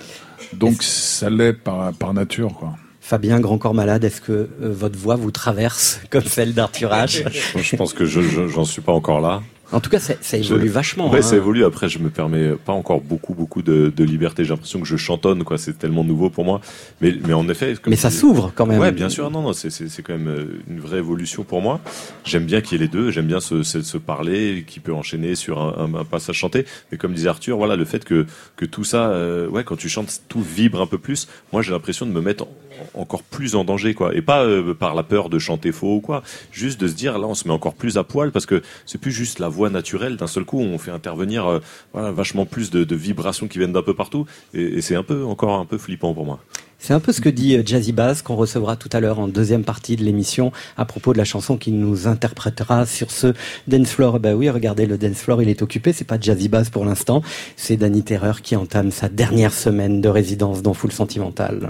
Donc ça l'est par, par nature. Quoi. Fabien Grand Corps Malade, est-ce que euh, votre voix vous traverse comme celle d'Arthur H? Je pense que je, je- j'en suis pas encore là. En tout cas, ça, ça évolue Je- vachement. Ouais, hein. ça évolue. Après, je me permets pas encore beaucoup, beaucoup de, de liberté. J'ai l'impression que je chantonne, quoi. C'est tellement nouveau pour moi. Mais, mais en effet. comme Mais ça dis- s'ouvre quand même. Ouais, bien sûr. Non, non, c'est, c'est, c'est quand même euh, une vraie évolution pour moi. J'aime bien qu'il y ait les deux. J'aime bien se, se, se parler, qui peut enchaîner sur un, un- un passage chanté. Mais comme disait Arthur, voilà, le fait que, que tout ça, euh, ouais, quand tu chantes, tout vibre un peu plus. Moi, j'ai l'impression de me mettre encore plus en danger, quoi. Et pas euh, par la peur de chanter faux ou quoi. Juste de se dire, là, on se met encore plus à poil parce que c'est plus juste la voix naturelle. D'un seul coup, on fait intervenir euh, voilà, vachement plus de, de vibrations qui viennent d'un peu partout. Et, et c'est un peu, encore un peu flippant pour moi. C'est un peu ce que dit euh, Jazzy Bass qu'on recevra tout à l'heure en deuxième partie de l'émission à propos de la chanson qu'il nous interprétera sur ce dance floor. Bah oui, regardez le dance floor, il est occupé. C'est pas Jazzy Bass pour l'instant. C'est Danny Terreur qui entame sa dernière semaine de résidence dans Full Sentimental.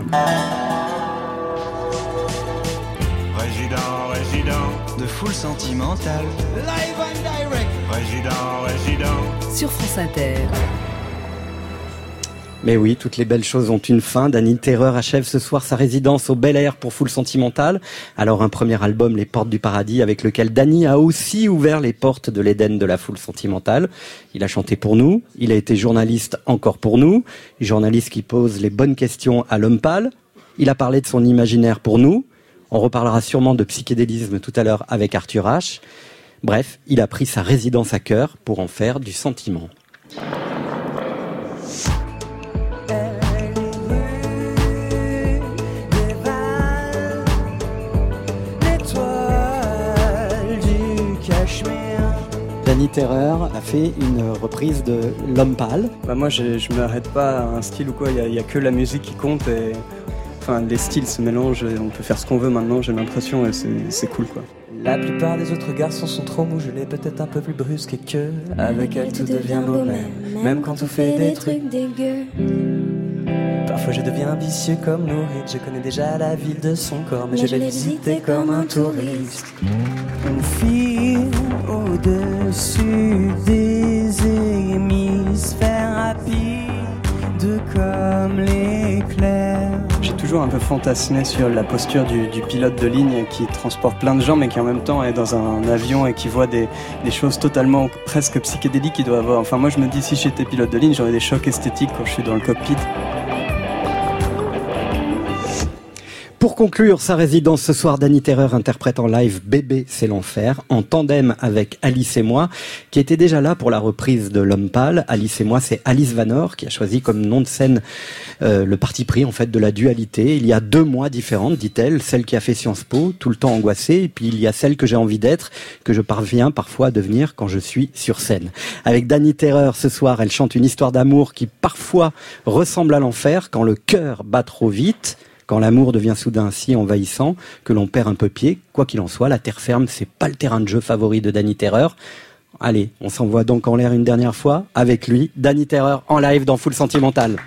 Résident, résident de Full Sentimental. Live and direct. Résident, résident sur France Inter. Mais oui, toutes les belles choses ont une fin. Danny Terreur achève ce soir sa résidence au Bel Air pour Full Sentimental. Alors un premier album, Les Portes du Paradis, avec lequel Danny a aussi ouvert les portes de l'Éden de la Full Sentimentale. Il a chanté pour nous, il a été journaliste encore pour nous, journaliste qui pose les bonnes questions à l'homme pâle. Il a parlé de son imaginaire pour nous. On reparlera sûrement de psychédélisme tout à l'heure avec Arthur H. Bref, il a pris sa résidence à cœur pour en faire du sentiment. Terreur a fait une reprise de L'Homme Pâle. Bah moi, je, je m'arrête pas à un style ou quoi, il n'y a, a, que la musique qui compte et enfin, les styles se mélangent, et on peut faire ce qu'on veut maintenant, j'ai l'impression, et c'est cool quoi. La plupart des autres garçons sont trop mous, je l'ai peut-être un peu plus brusque et que avec elle tout devient beau même, même quand on fait des trucs dégueux. Parfois je deviens ambitieux comme Nourrit, je connais déjà la ville de son corps, mais, mais je vais visiter comme un touriste. On file J'ai toujours un peu fantasmé sur la posture du, du, pilote de ligne qui transporte plein de gens, mais qui en même temps est dans un avion et qui voit des, des choses totalement presque psychédéliques qu'il doit avoir. Enfin, moi, je me dis, si j'étais pilote de ligne, j'aurais des chocs esthétiques quand je suis dans le cockpit. Pour conclure sa résidence ce soir, Danny Terreur interprète en live Bébé, c'est l'enfer, en tandem avec Alice et moi, qui était déjà là pour la reprise de L'Homme Pâle. Alice et moi, c'est Alice Vanor, qui a choisi comme nom de scène euh, le parti pris en fait de la dualité. Il y a deux moi différentes, dit-elle, celle qui a fait Sciences Po, tout le temps angoissée, et puis il y a celle que j'ai envie d'être, que je parviens parfois à devenir quand je suis sur scène. Avec Danny Terreur ce soir, elle chante une histoire d'amour qui parfois ressemble à l'enfer quand le cœur bat trop vite quand l'amour devient soudain si envahissant que l'on perd un peu pied. Quoi qu'il en soit, la terre ferme, c'est pas le terrain de jeu favori de Danny Terreur. Allez, on s'envoie donc en l'air une dernière fois avec lui, Danny Terreur en live dans Full Sentimental.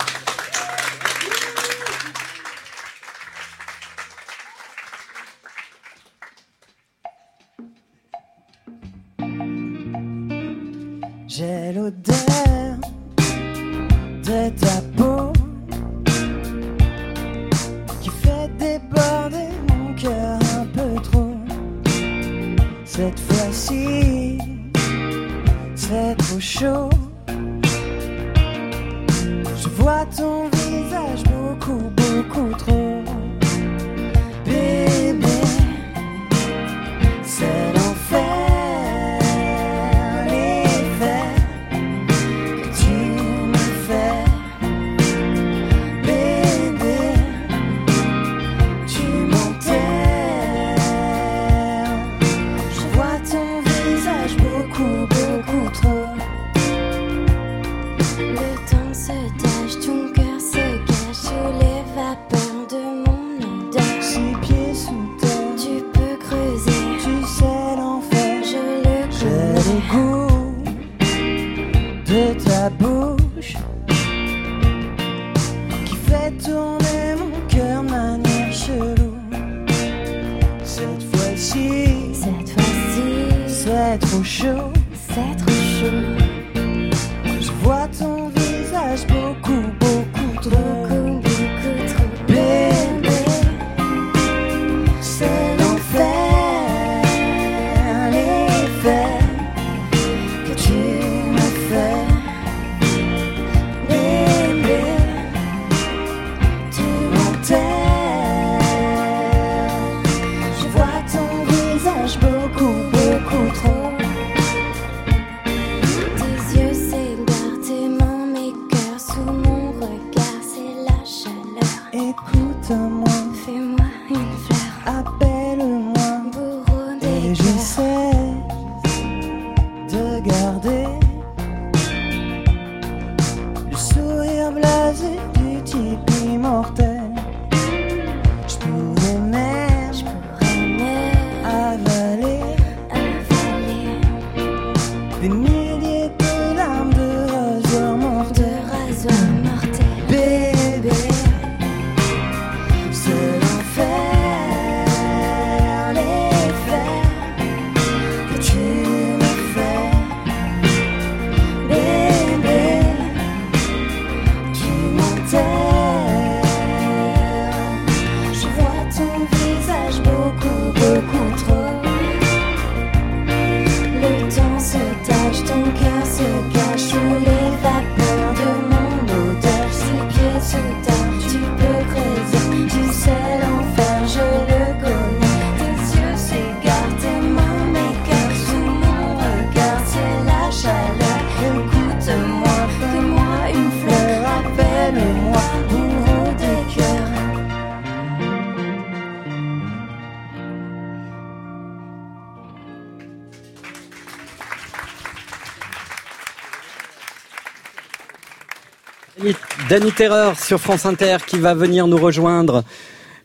Danny Terreur sur France Inter qui va venir nous rejoindre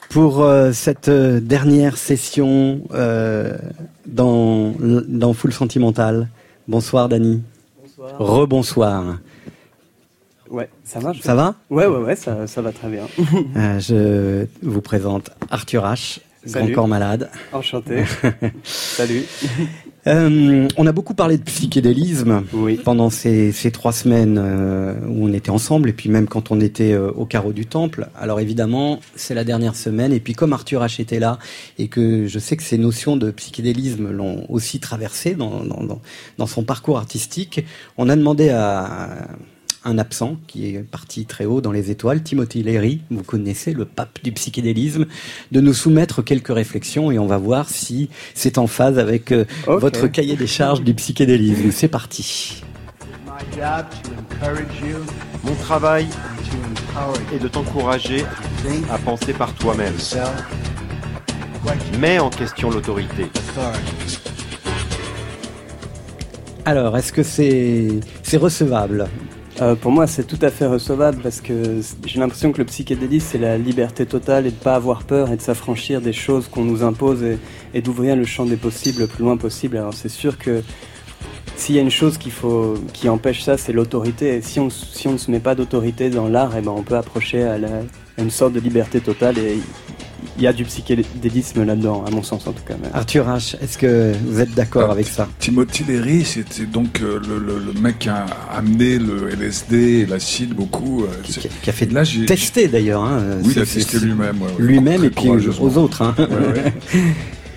pour euh, cette euh, dernière session euh, dans, dans Full Sentimental. Bonsoir Danny. Bonsoir. Rebonsoir. Ouais, ça marche. Ça va? Ouais, ouais, ouais, ça, ça va très bien. Euh, Je vous présente Arthur H, Grand Salut. Corps Malade. Enchanté. (laughs) Salut. Euh, on a beaucoup parlé de psychédélisme pendant ces, ces trois semaines euh, où on était ensemble et puis même quand on était euh, au carreau du temple. Alors évidemment, c'est la dernière semaine et puis comme Arthur H était là et que je sais que ces notions de psychédélisme l'ont aussi traversé dans, dans, dans, dans son parcours artistique, on a demandé à un absent qui est parti très haut dans les étoiles, Timothy Leary, vous connaissez le pape du psychédélisme, de nous soumettre quelques réflexions et on va voir si c'est en phase avec euh, votre cahier des charges du psychédélisme. C'est parti. Mon travail est de t'encourager à penser par toi-même. Mets en question l'autorité. Alors, est-ce que c'est c'est recevable? Euh, pour moi, c'est tout à fait recevable parce que j'ai l'impression que le psychédélisme, c'est la liberté totale et de pas avoir peur et de s'affranchir des choses qu'on nous impose et, d'ouvrir le champ des possibles le plus loin possible. Alors c'est sûr que s'il y a une chose qui empêche ça, c'est l'autorité. Et si on, ne se met pas d'autorité dans l'art, eh ben on peut approcher à, à une sorte de liberté totale et il y a du psychédélisme là-dedans, à mon sens en tout cas. Mais- Arthur H, est-ce que vous êtes d'accord avec ça? Timothy Leary, c'était donc euh, le, le- le mec qui a amené le LSD et l'acide beaucoup. euh, Qui a fait Là, j'ai- tester d'ailleurs. Hein, Oui, il a testé lui-même. ouais, ouais, Lui-même et puis aux autres. Hein. Ouais, ouais.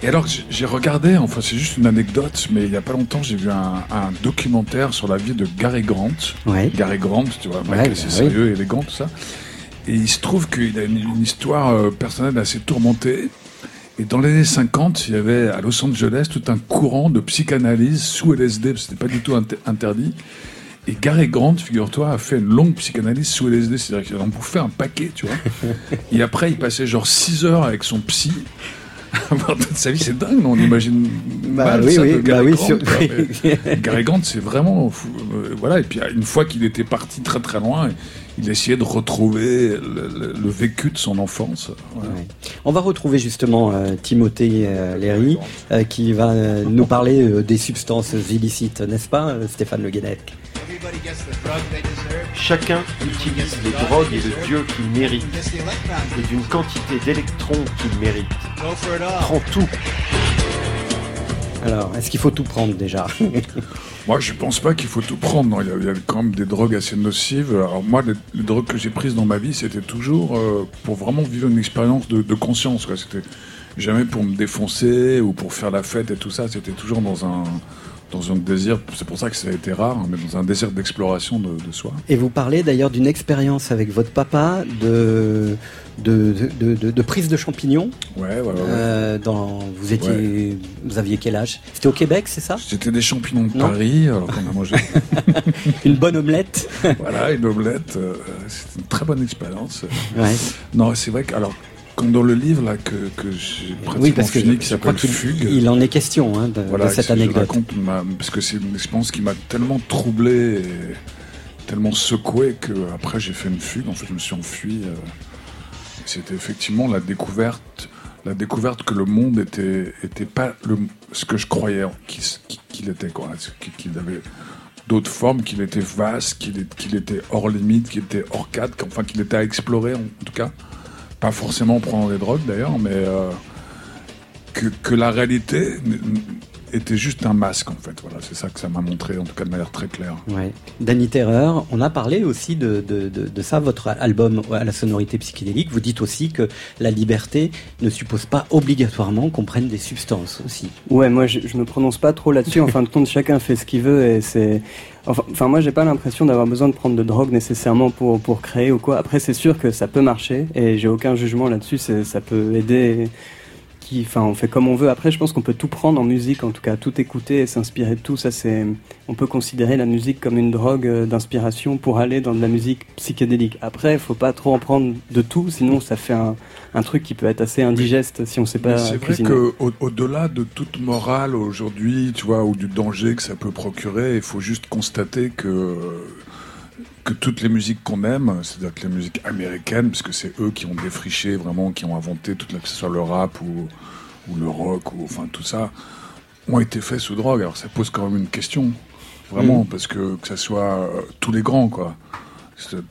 Et alors, j'ai- regardé, enfin, c'est juste une anecdote, mais il y a pas longtemps, j'ai vu un, un documentaire sur la vie de Gary Grant. Ouais. Gary Grant, tu vois, un mec Ouais, assez bah sérieux, élégant, tout ça. Et il se trouve qu'il a une, une histoire euh, personnelle assez tourmentée. Et dans les années 50, il y avait à Los Angeles tout un courant de psychanalyse sous LSD, parce que c'était pas du tout inter- interdit. Et Gary Grant, figure-toi, a fait une longue psychanalyse sous LSD, c'est-à-dire qu'il en bouffait un paquet, tu vois. (laughs) Et après, il passait genre 6 heures avec son psy. (laughs) Avoir toute sa vie, c'est dingue, On imagine Bah mal oui, ça oui, de bah oui, Grant, sur- (laughs) Gary Grant, c'est vraiment fou. Euh, voilà. Et puis une fois qu'il était parti très très loin, il essayait de retrouver le, le- le vécu de son enfance. On va retrouver justement euh, Timothée euh, Léry euh, qui va euh, nous parler euh, des substances illicites, n'est-ce pas, Stéphane Le Guenec Chacun utilise les drogues et le Dieu qu'il mérite, et d'une quantité d'électrons qu'il mérite. Prends tout. Alors, est-ce qu'il faut tout prendre déjà? (laughs) Moi, je pense pas qu'il faut tout prendre. Il y, a, quand même des drogues assez nocives. Alors moi, les, drogues que j'ai prises dans ma vie, c'était toujours euh, pour vraiment vivre une expérience de, conscience. C'était jamais pour me défoncer ou pour faire la fête et tout ça. C'était toujours dans un dans un désir. C'est pour ça que ça a été rare, hein, mais dans un désir d'exploration de, de soi. Et vous parlez d'ailleurs d'une expérience avec votre papa de, de, de, de- de prise de champignons. Ouais, ouais. Euh, dans, vous étiez, Ouais. vous aviez quel âge? C'était au Québec, c'est ça? C'était des champignons de Non. Paris, alors qu'on a mangé. (laughs) Une bonne omelette. (laughs) voilà, une omelette. euh, C'était une très bonne expérience. Ouais. Non, c'est vrai que alors. Comme dans le livre là que, que j'ai pratiquement Oui, parce que fini, qui s'appelle Fugue. il en est question hein, de, Voilà, de cette c'est- je anecdote. raconte ma- parce que c'est une expérience qui m'a tellement troublé et tellement secoué que après j'ai fait une fugue. En fait, je me suis enfui. euh, C'était effectivement la découverte, la découverte que le monde était pas ce que je croyais qu'il était qu'il avait d'autres formes, qu'il était vaste, qu'il était hors limite, qu'il était hors cadre, qu'enfin qu'il était à explorer en tout cas. Pas forcément en prenant des drogues d'ailleurs, mais euh, que, la réalité était juste un masque en fait. Voilà, c'est ça que ça m'a montré en tout cas de manière très claire. Ouais. Danny Terreur, on a parlé aussi de, de, de, de ça, votre album à la sonorité psychédélique. Vous dites aussi que la liberté ne suppose pas obligatoirement qu'on prenne des substances aussi. Ouais, moi je, je me prononce pas trop là-dessus. En fin de compte, chacun fait ce qu'il veut et c'est. Enfin, enfin, moi j'ai pas l'impression d'avoir besoin de prendre de drogue nécessairement pour pour créer ou quoi. Après, c'est sûr que ça peut marcher et j'ai aucun jugement là-dessus. Ça peut aider. Qui, enfin, on fait comme on veut. Après, je pense qu'on peut tout prendre en musique, en tout cas, tout écouter et s'inspirer de tout. Ça, c'est. On peut considérer la musique comme une drogue euh, d'inspiration pour aller dans de la musique psychédélique. Après, il faut pas trop en prendre de tout, sinon ça fait un, un truc qui peut être assez indigeste si on sait pas c'est vrai que au- au-delà de toute morale aujourd'hui, tu vois, ou du danger que ça peut procurer, il faut juste constater que que toutes les musiques qu'on aime, c'est-à-dire que les musiques américaines, parce que c'est eux qui ont défriché vraiment, qui ont inventé toute la, que ce soit le rap ou, ou le rock ou enfin tout ça, ont été faits sous drogue. Alors ça pose quand même une question, vraiment, Mm. parce que que ça soit euh, tous les grands, quoi.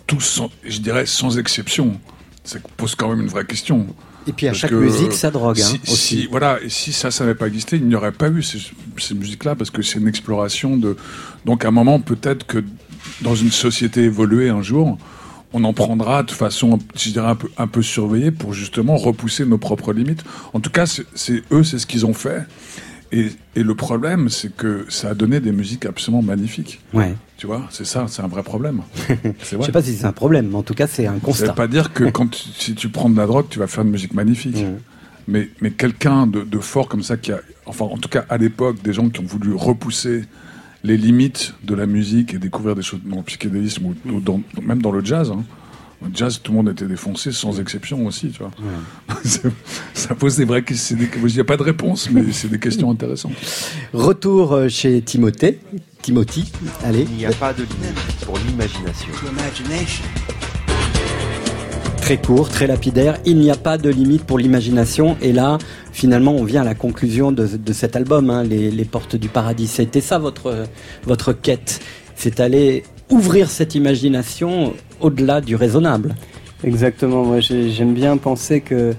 Tous, sans- je dirais sans exception. Ça pose quand même une vraie question. Et puis à Parce chaque que, musique, ça drogue, hein, si, aussi. si- voilà, et si ça, ça n'avait pas existé, il n'y aurait pas eu ces, ces musiques-là, parce que c'est une exploration de. Donc à un moment, peut-être que dans une société évoluée un jour, on en prendra de façon, je dirais, un peu, un peu surveillée pour justement repousser nos propres limites. En tout cas, c'est eux, c'est ce qu'ils ont fait. Et, et le problème, c'est que ça a donné des musiques absolument magnifiques. Ouais. Tu vois, c'est ça, c'est un vrai problème. (laughs) C'est Je vrai. sais pas si c'est un problème, mais en tout cas, c'est un Ça constat. veut pas dire que quand tu- si tu prends de la drogue, tu vas faire une musique magnifique. Mais, mais quelqu'un de, de fort comme ça, qui a, enfin, en tout cas à l'époque, des gens qui ont voulu repousser les limites de la musique et découvrir des choses dans le psychédélisme ou, ou dans- même dans le jazz. hein. Le jazz, tout le monde était défoncé, sans exception aussi, tu vois. (laughs) C'est- ça pose des vraies questions. Il n'y a pas de réponse, mais c'est des questions intéressantes. Retour euh, chez Timothée. Timothy, allez. Il n'y a pas de limite pour l'imagination. Très court, très lapidaire. Il n'y a pas de limite pour l'imagination. Et là, finalement, on vient à la conclusion de, cet album, hein, les, Portes du Paradis. C'était ça votre, votre quête. C'est aller ouvrir cette imagination au-delà du raisonnable. Exactement, moi j'ai- j'aime bien penser que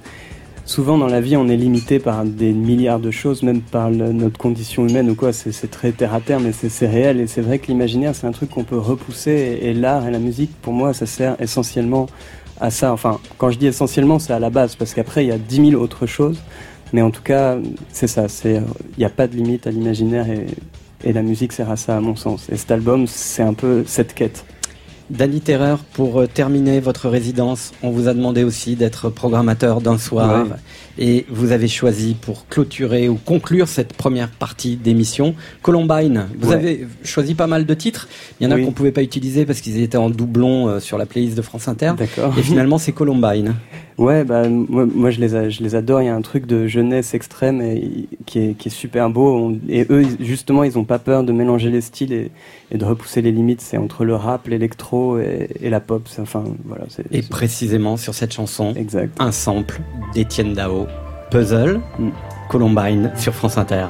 souvent dans la vie on est limité par des milliards de choses, même par notre condition humaine ou quoi, c'est très terre à terre mais c'est réel et c'est vrai que l'imaginaire c'est un truc qu'on peut repousser et l'art et la musique pour moi ça sert essentiellement à ça. Enfin quand je dis essentiellement c'est à la base parce qu'après il y a dix mille autres choses mais en tout cas c'est ça, c'est il n'y a pas de limite à l'imaginaire et, et la musique sert à ça à mon sens. Et cet album c'est un peu cette quête. Danny Terreur, pour euh, terminer votre résidence, on vous a demandé aussi d'être programmateur d'un soir. Ouais. Et vous avez choisi pour clôturer ou conclure cette première partie d'émission Columbine. Vous Ouais. avez choisi pas mal de titres. Il y en a Oui. qu'on pouvait pas utiliser parce qu'ils étaient en doublon euh, sur la playlist de France Inter. D'accord. Et finalement, c'est Columbine. (laughs) Ouais, bah, moi, moi, je, les a- je les adore. Il y a un truc de jeunesse extrême et, qui, est, qui est super beau. On- et eux, justement, ils ont pas peur de mélanger les styles et, et de repousser les limites. C'est entre le rap, l'électro et, et la pop. Enfin, voilà. Et précisément sur cette chanson, exact. un sample d'Étienne Dao, Puzzle, Columbine sur France Inter.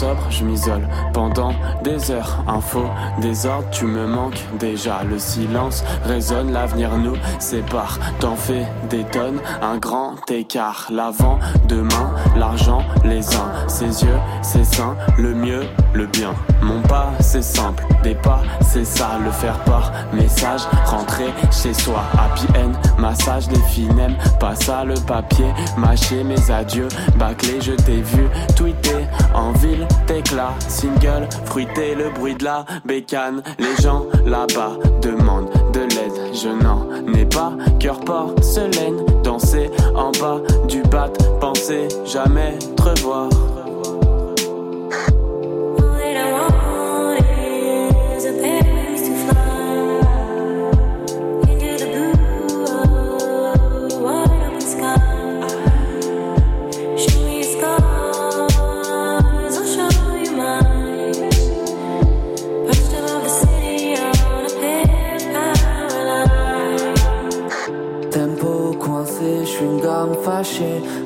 Sobre, je m'isole pendant des heures. Info, désordre, tu me manques déjà. Le silence résonne, l'avenir nous sépare. T'en fais des tonnes, un grand écart. L'avant, demain, l'argent, les uns. Ses yeux, ses seins, le mieux, le bien. Mon pas, c'est simple, des pas, c'est ça. Le faire part, message, rentrer chez soi. Happy end, massage, des filles pas ça le papier. Mâcher mes adieux, bâclé, je t'ai vu tweeter en ville, t'éclat, single, fruité, le bruit de la bécane. Les gens là-bas demandent de l'aide, je n'en ai pas. Cœur porcelaine, danser en bas du bat, penser jamais te revoir.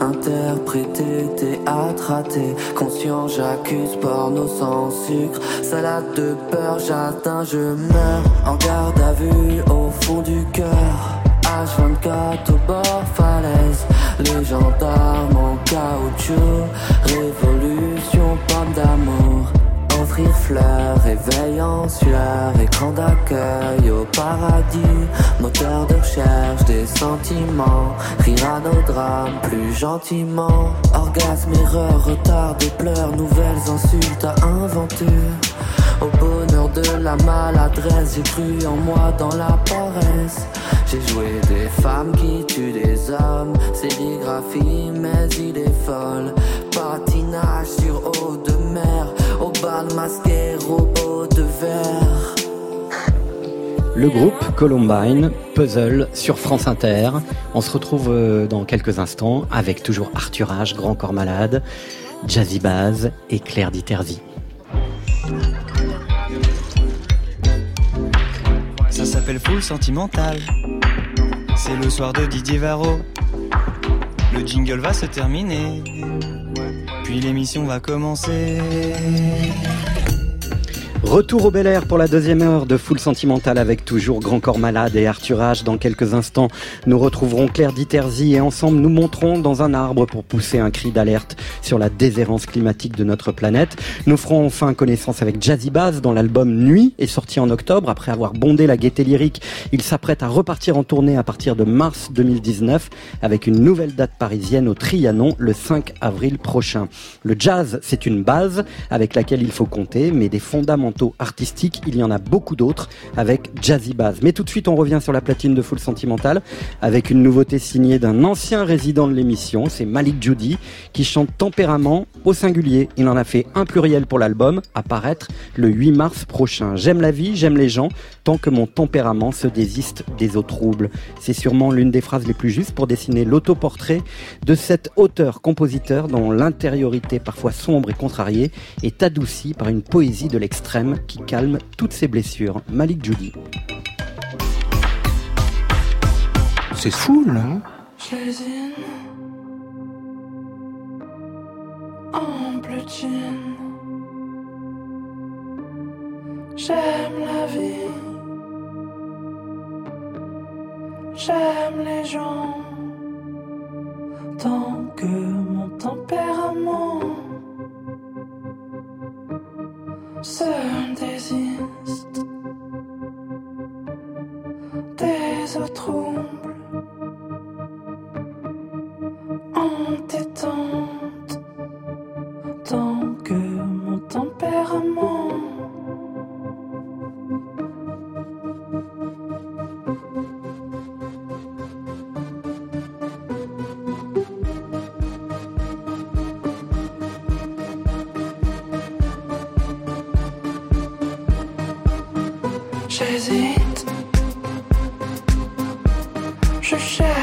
Interprété, théâtre raté, conscient j'accuse porno sans sucre, salade de peur, j'atteins, je meurs, en garde à vue au fond du cœur, H24 au bord falaise, les gendarmes en caoutchouc, révolution, pomme d'amour. Offrir fleurs, réveil en sueur, écran d'accueil au paradis, moteur de recherche des sentiments, rire à nos drames plus gentiment, orgasme, erreur, retard de pleurs, nouvelles insultes à inventer. Au bonheur de la maladresse, j'ai cru en moi dans la paresse. J'ai joué des femmes qui tuent des hommes, sérigraphie, mais il est folle. Patinage sur eau de mer, bal masqué, robot de verre. Le groupe Columbine, Puzzle sur France Inter. On se retrouve euh, dans quelques instants avec toujours Arthur H, Grand Corps Malade, Jazzy Baz et Claire Diterzi. Ça s'appelle Full Sentimental. C'est le soir de Didier Varro. Le jingle va se terminer. Puis l'émission va commencer. Retour au Bel Air pour la deuxième heure de Full Sentimental avec toujours Grand Corps Malade et Arthur H. Dans quelques instants, nous retrouverons Claire Diterzi et ensemble nous monterons dans un arbre pour pousser un cri d'alerte sur la déshérence climatique de notre planète. Nous ferons enfin connaissance avec Jazzy Bass dont l'album Nuit est sorti en octobre. Après avoir bondé la gaieté lyrique, il s'apprête à repartir en tournée à partir de mars 2019 avec une nouvelle date parisienne au Trianon le 5 avril prochain. Le jazz, c'est une base avec laquelle il faut compter, mais des fondamentaux artistiques, il y en a beaucoup d'autres avec Jazzy Bass. Mais tout de suite, on revient sur la platine de Full Sentimental avec une nouveauté signée d'un ancien résident de l'émission, c'est Malik Judy, qui chante Tempérament au singulier. Il en a fait un pluriel pour l'album, apparaître le 8 mars prochain. J'aime la vie, j'aime les gens, tant que mon tempérament se désiste des eaux troubles. C'est sûrement l'une des phrases les plus justes pour dessiner l'autoportrait de cet auteur-compositeur dont l'intériorité parfois sombre et contrariée est adoucie par une poésie de l'extrême qui calme toutes ses blessures. Malik Judy. C'est fou, là. Jean. J'aime la vie. J'aime les gens. Tant que mon tempérament se désiste. Des eaux troubles entêtantes tant que mon tempérament J'hésite. Je cherche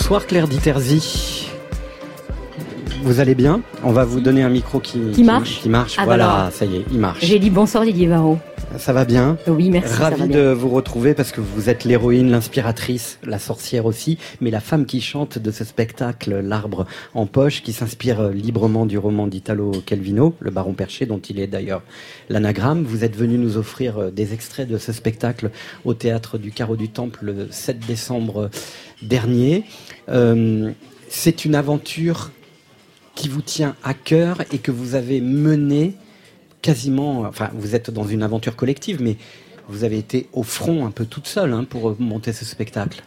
Bonsoir Claire Diterzi. Vous allez bien? On va vous donner un micro qui, Qui marche? Qui marche, Ah, voilà, voilà. ça y est, il marche. J'ai dit bonsoir Didier Varro. Ça va bien? Oui, merci. Ravi de vous retrouver parce que vous êtes l'héroïne, l'inspiratrice, la sorcière aussi, mais la femme qui chante de ce spectacle, L'arbre en poche, qui s'inspire euh, librement du roman d'Italo Calvino, Le Baron Perché, dont il est d'ailleurs l'anagramme. Vous êtes venu nous offrir euh, des extraits de ce spectacle au théâtre du Carreau du Temple le 7 décembre dernier. Euh, C'est une aventure qui vous tient à cœur et que vous avez menée quasiment, enfin, vous êtes dans une aventure collective, mais vous avez été au front un peu toute seule hein, pour monter ce spectacle.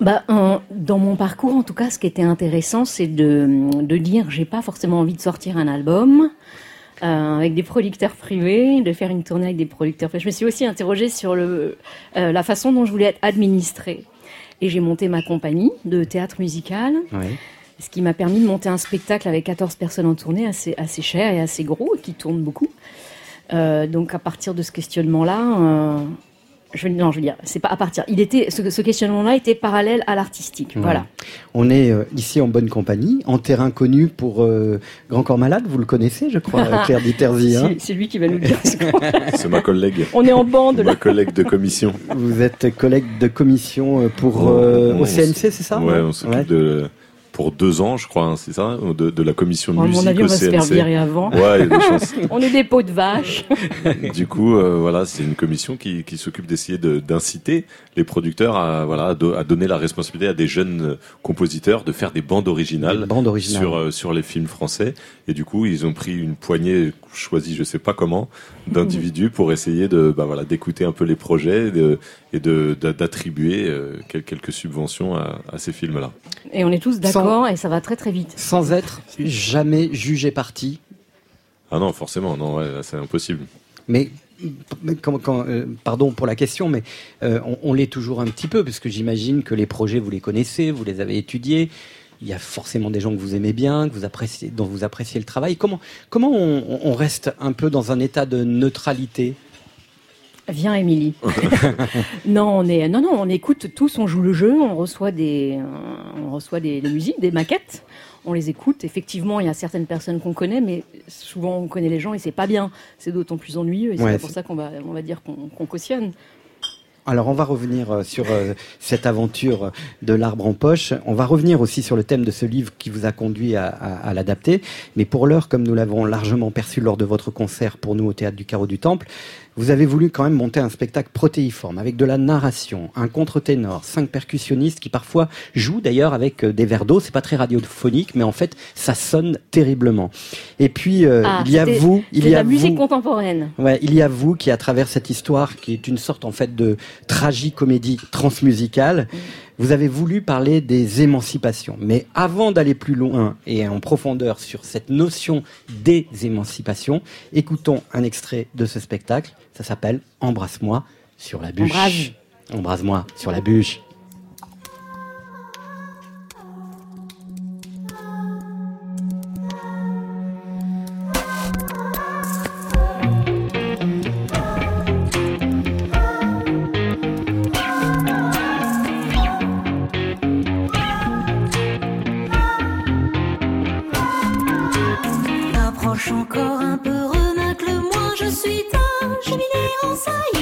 Bah, dans mon parcours, en tout cas, ce qui était intéressant, c'est de, de dire, j'ai pas forcément envie de sortir un album euh, avec des producteurs privés, de faire une tournée avec des producteurs privés. Je me suis aussi interrogée sur euh, la façon dont je voulais être administrée. Et j'ai monté ma compagnie de théâtre musical, ce qui m'a permis de monter un spectacle avec 14 personnes en tournée, assez, assez cher et assez gros, et qui tourne beaucoup. Euh, donc à partir de ce questionnement-là, euh, je, non, je veux dire, c'est pas à partir. Il était, ce, ce questionnement-là était parallèle à l'artistique. Voilà. On est euh, ici en bonne compagnie, en terrain connu pour euh, Grand Corps Malade, vous le connaissez, je crois, (laughs) Claire Diterzi. hein C'est- c'est lui qui va nous dire. ce qu'on- (laughs) C'est ma collègue. On est en bande là. Ma collègue de commission. Vous êtes collègue de commission euh, pour euh, On- au CNC, s- c'est ça? Ouais, on s'occupe de pour deux ans, je crois, hein, c'est ça, de, de la commission Bon, à mon musique avis, on va se faire virer avant. Ouais, il y a des (laughs) chances. On est des pots de vache. (laughs) du coup, euh, voilà, c'est une commission qui, qui s'occupe d'essayer de- d'inciter les producteurs à, voilà, à, do- à donner la responsabilité à des jeunes euh, compositeurs de faire des bandes originales, Des bandes originales. sur euh, sur les films français. Et du coup, ils ont pris une poignée choisie, je sais pas comment, d'individus (laughs) pour essayer de, bah voilà, d'écouter un peu les projets de- et de d'a- d'attribuer euh, quel- quelques subventions à, à ces films-là. Et on est tous d'accord et ça va très très vite. Sans être jamais jugé parti, Ah non, forcément, non, ouais, c'est impossible. mais mais quand- quand, euh, pardon pour la question, mais euh, on, on l'est toujours un petit peu, parce que j'imagine que les projets, vous les connaissez, vous les avez étudiés. Il y a forcément des gens que vous aimez bien, que vous appréciez, dont vous appréciez le travail. Comment, comment on, on reste un peu dans un état de neutralité? Viens, Émilie. (laughs) non, on est, non, non, on écoute tous, on joue le jeu, on reçoit des, euh, on reçoit des, des musiques, des maquettes, on les écoute. Effectivement, il y a certaines personnes qu'on connaît, mais souvent on connaît les gens et c'est pas bien. C'est d'autant plus ennuyeux et Ouais, c'est pour ça qu'on va, on va dire qu'on cautionne. Alors on va revenir euh, sur euh, cette aventure de l'arbre en poche. On va revenir aussi sur le thème de ce livre qui vous a conduit à, à- à l'adapter. Mais pour l'heure, comme nous l'avons largement perçu lors de votre concert pour nous au théâtre du Carreau du Temple, vous avez voulu quand même monter un spectacle protéiforme avec de la narration, un contre-ténor, cinq percussionnistes qui parfois jouent d'ailleurs avec euh, des verres d'eau. C'est pas très radiophonique, mais en fait ça sonne terriblement. Et puis euh, Ah, il y a vous, il y a la musique vous. contemporaine. Ouais, il y a vous qui, à travers cette histoire, qui est une sorte en fait de tragicomédie transmusicale, vous avez voulu parler des émancipations. Mais avant d'aller plus loin et en profondeur sur cette notion des émancipations, écoutons un extrait de ce spectacle. Ça s'appelle Embrasse-moi sur la bûche. Embrase. Embrase-moi sur la bûche. をさよ。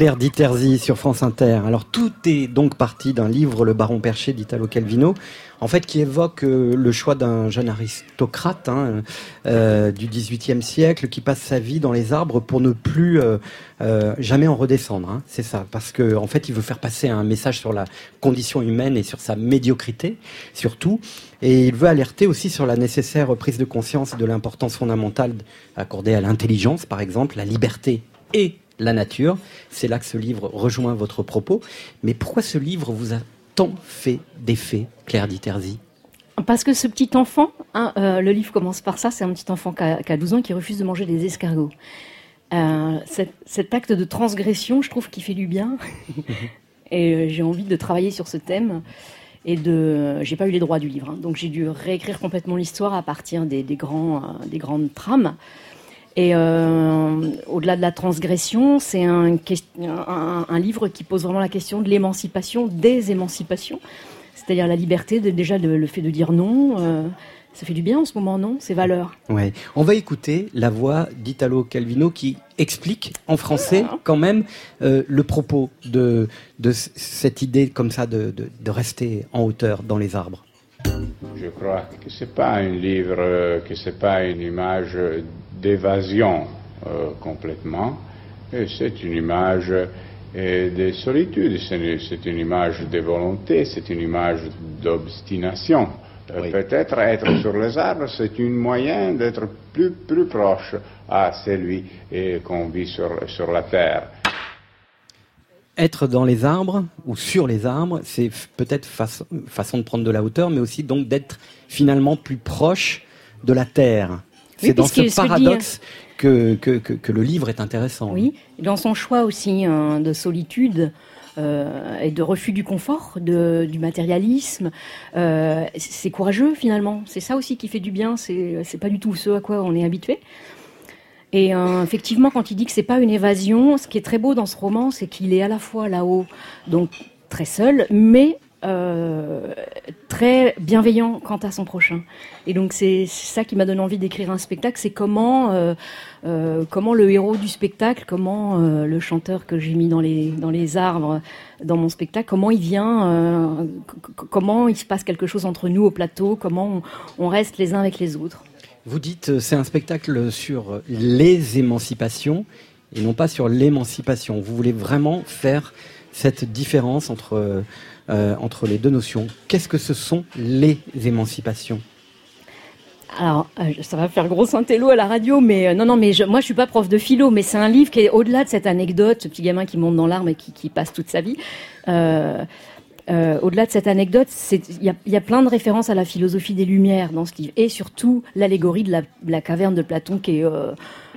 Claire Diterzi sur France Inter. Alors tout est donc parti d'un livre, Le Baron Perché d'Italo Calvino, en fait qui évoque euh, le choix d'un jeune aristocrate hein, euh, du XVIIIe siècle qui passe sa vie dans les arbres pour ne plus euh, euh, jamais en redescendre. hein. C'est ça, parce que en fait il veut faire passer un message sur la condition humaine et sur sa médiocrité surtout, et il veut alerter aussi sur la nécessaire prise de conscience de l'importance fondamentale accordée à l'intelligence, par exemple, la liberté et la nature. C'est là que ce livre rejoint votre propos. Mais pourquoi ce livre vous a tant fait d'effet, Claire Diterzi? Parce que ce petit enfant, hein, euh, le livre commence par ça, c'est un petit enfant qui a, qui a 12 ans qui refuse de manger des escargots. Euh, cet, cet acte de transgression, je trouve qu'il fait du bien. (laughs) et euh, j'ai envie de travailler sur ce thème. Et de, j'ai pas eu les droits du livre, hein, donc j'ai dû réécrire complètement l'histoire à partir des, des grands, euh, des grandes trames. Et euh, au-delà de la transgression, c'est un, ques- un, un livre qui pose vraiment la question de l'émancipation, des émancipations, c'est-à-dire la liberté, de, déjà de- le fait de dire non. euh, ça fait du bien en ce moment, non Ces valeurs. Ouais. On va écouter la voix d'Italo Calvino qui explique en français quand même euh, le propos de, cette idée comme ça de, de, de rester en hauteur dans les arbres. Je crois que c'est pas un livre, que c'est pas une image d'évasion euh, complètement. Et C'est une image euh, de solitude, c'est une, image de volonté, c'est une image d'obstination. Euh, Peut-être être sur les arbres, c'est un moyen d'être plus, plus proche à celui qu'on vit sur, sur la terre. Être dans les arbres ou sur les arbres, c'est peut-être façon, façon de prendre de la hauteur, mais aussi donc d'être finalement plus proche de la terre. Oui, C'est dans ce paradoxe que, que, que, que le livre est intéressant. Oui, dans son choix aussi hein, de solitude euh, et de refus du confort, de, du matérialisme, euh, c'est courageux finalement. C'est ça aussi qui fait du bien. C'est c'est pas du tout ce à quoi on est habitué. Et euh, effectivement, quand il dit que c'est pas une évasion, ce qui est très beau dans ce roman, c'est qu'il est à la fois là-haut, donc très seul, mais euh, très bienveillant quant à son prochain. Et donc c'est ça qui m'a donné envie d'écrire un spectacle, c'est comment euh, euh, comment le héros du spectacle, comment le chanteur que j'ai mis dans les dans les arbres dans mon spectacle, comment il vient, comment il se passe quelque chose entre nous au plateau, comment on, on reste les uns avec les autres. Vous dites c'est un spectacle sur les émancipations et non pas sur l'émancipation. Vous voulez vraiment faire cette différence entre, euh, entre les deux notions. Qu'est-ce que ce sont les émancipations? Alors, euh, ça va faire gros intello à la radio, mais euh, non, non, mais moi je suis pas prof de philo, mais c'est un livre qui est au-delà de cette anecdote, ce petit gamin qui monte dans l'arbre et qui, passe toute sa vie. Euh, au-delà de cette anecdote, il y a, plein de références à la philosophie des Lumières dans ce livre, et surtout l'allégorie de la, caverne de Platon, qui est, euh,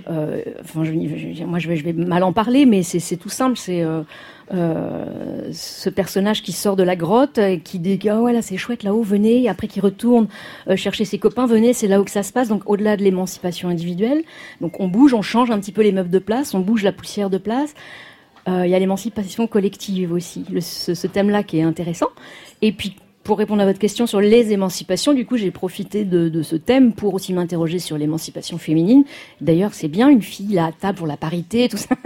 euh, enfin, je, moi je vais, mal en parler, mais c'est tout simple, c'est ce personnage qui sort de la grotte et qui dit ah ouais là c'est chouette là-haut venez après qui retourne chercher ses copains venez c'est là où que ça se passe. Donc au-delà de l'émancipation individuelle donc on bouge on change un petit peu les meubles de place on bouge la poussière de place il y a l'émancipation collective aussi ce, thème-là qui est intéressant et puis pour répondre à votre question sur les émancipations, du coup, j'ai profité de, ce thème pour aussi m'interroger sur l'émancipation féminine. D'ailleurs, c'est bien une fille là à table pour la parité, tout ça. (laughs)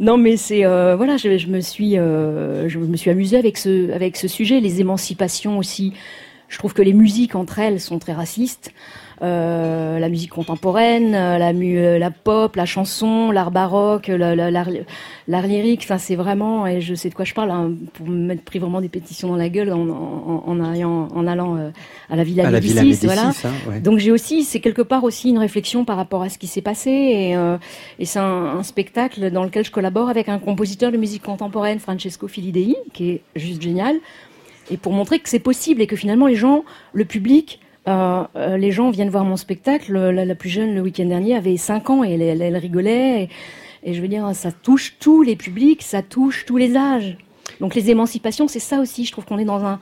Non, mais c'est euh, voilà, je, je me suis euh, je me suis amusée avec ce avec ce sujet, les émancipations aussi. Je trouve que les musiques entre elles sont très racistes. Euh, la musique contemporaine, euh, la, mu- euh, la pop, la chanson, l'art baroque, la- la- l'art lyrique, enfin c'est vraiment, et je sais de quoi je parle, hein, pour me mettre pris vraiment des pétitions dans la gueule en, en, en allant, en allant euh, à la Villa À la Médicis, voilà. Hein, ouais. Donc j'ai aussi, c'est quelque part aussi une réflexion par rapport à ce qui s'est passé, et, euh, et c'est un, un spectacle dans lequel je collabore avec un compositeur de musique contemporaine, Francesco Filidei, qui est juste génial, et pour montrer que c'est possible et que finalement les gens, le public, euh, euh, les gens viennent voir mon spectacle. La, la plus jeune le week-end dernier avait 5 ans et elle, elle- elle rigolait. Et, et je veux dire, ça touche tous les publics, ça touche tous les âges. Donc les émancipations, c'est ça aussi. Je trouve qu'on est dans un,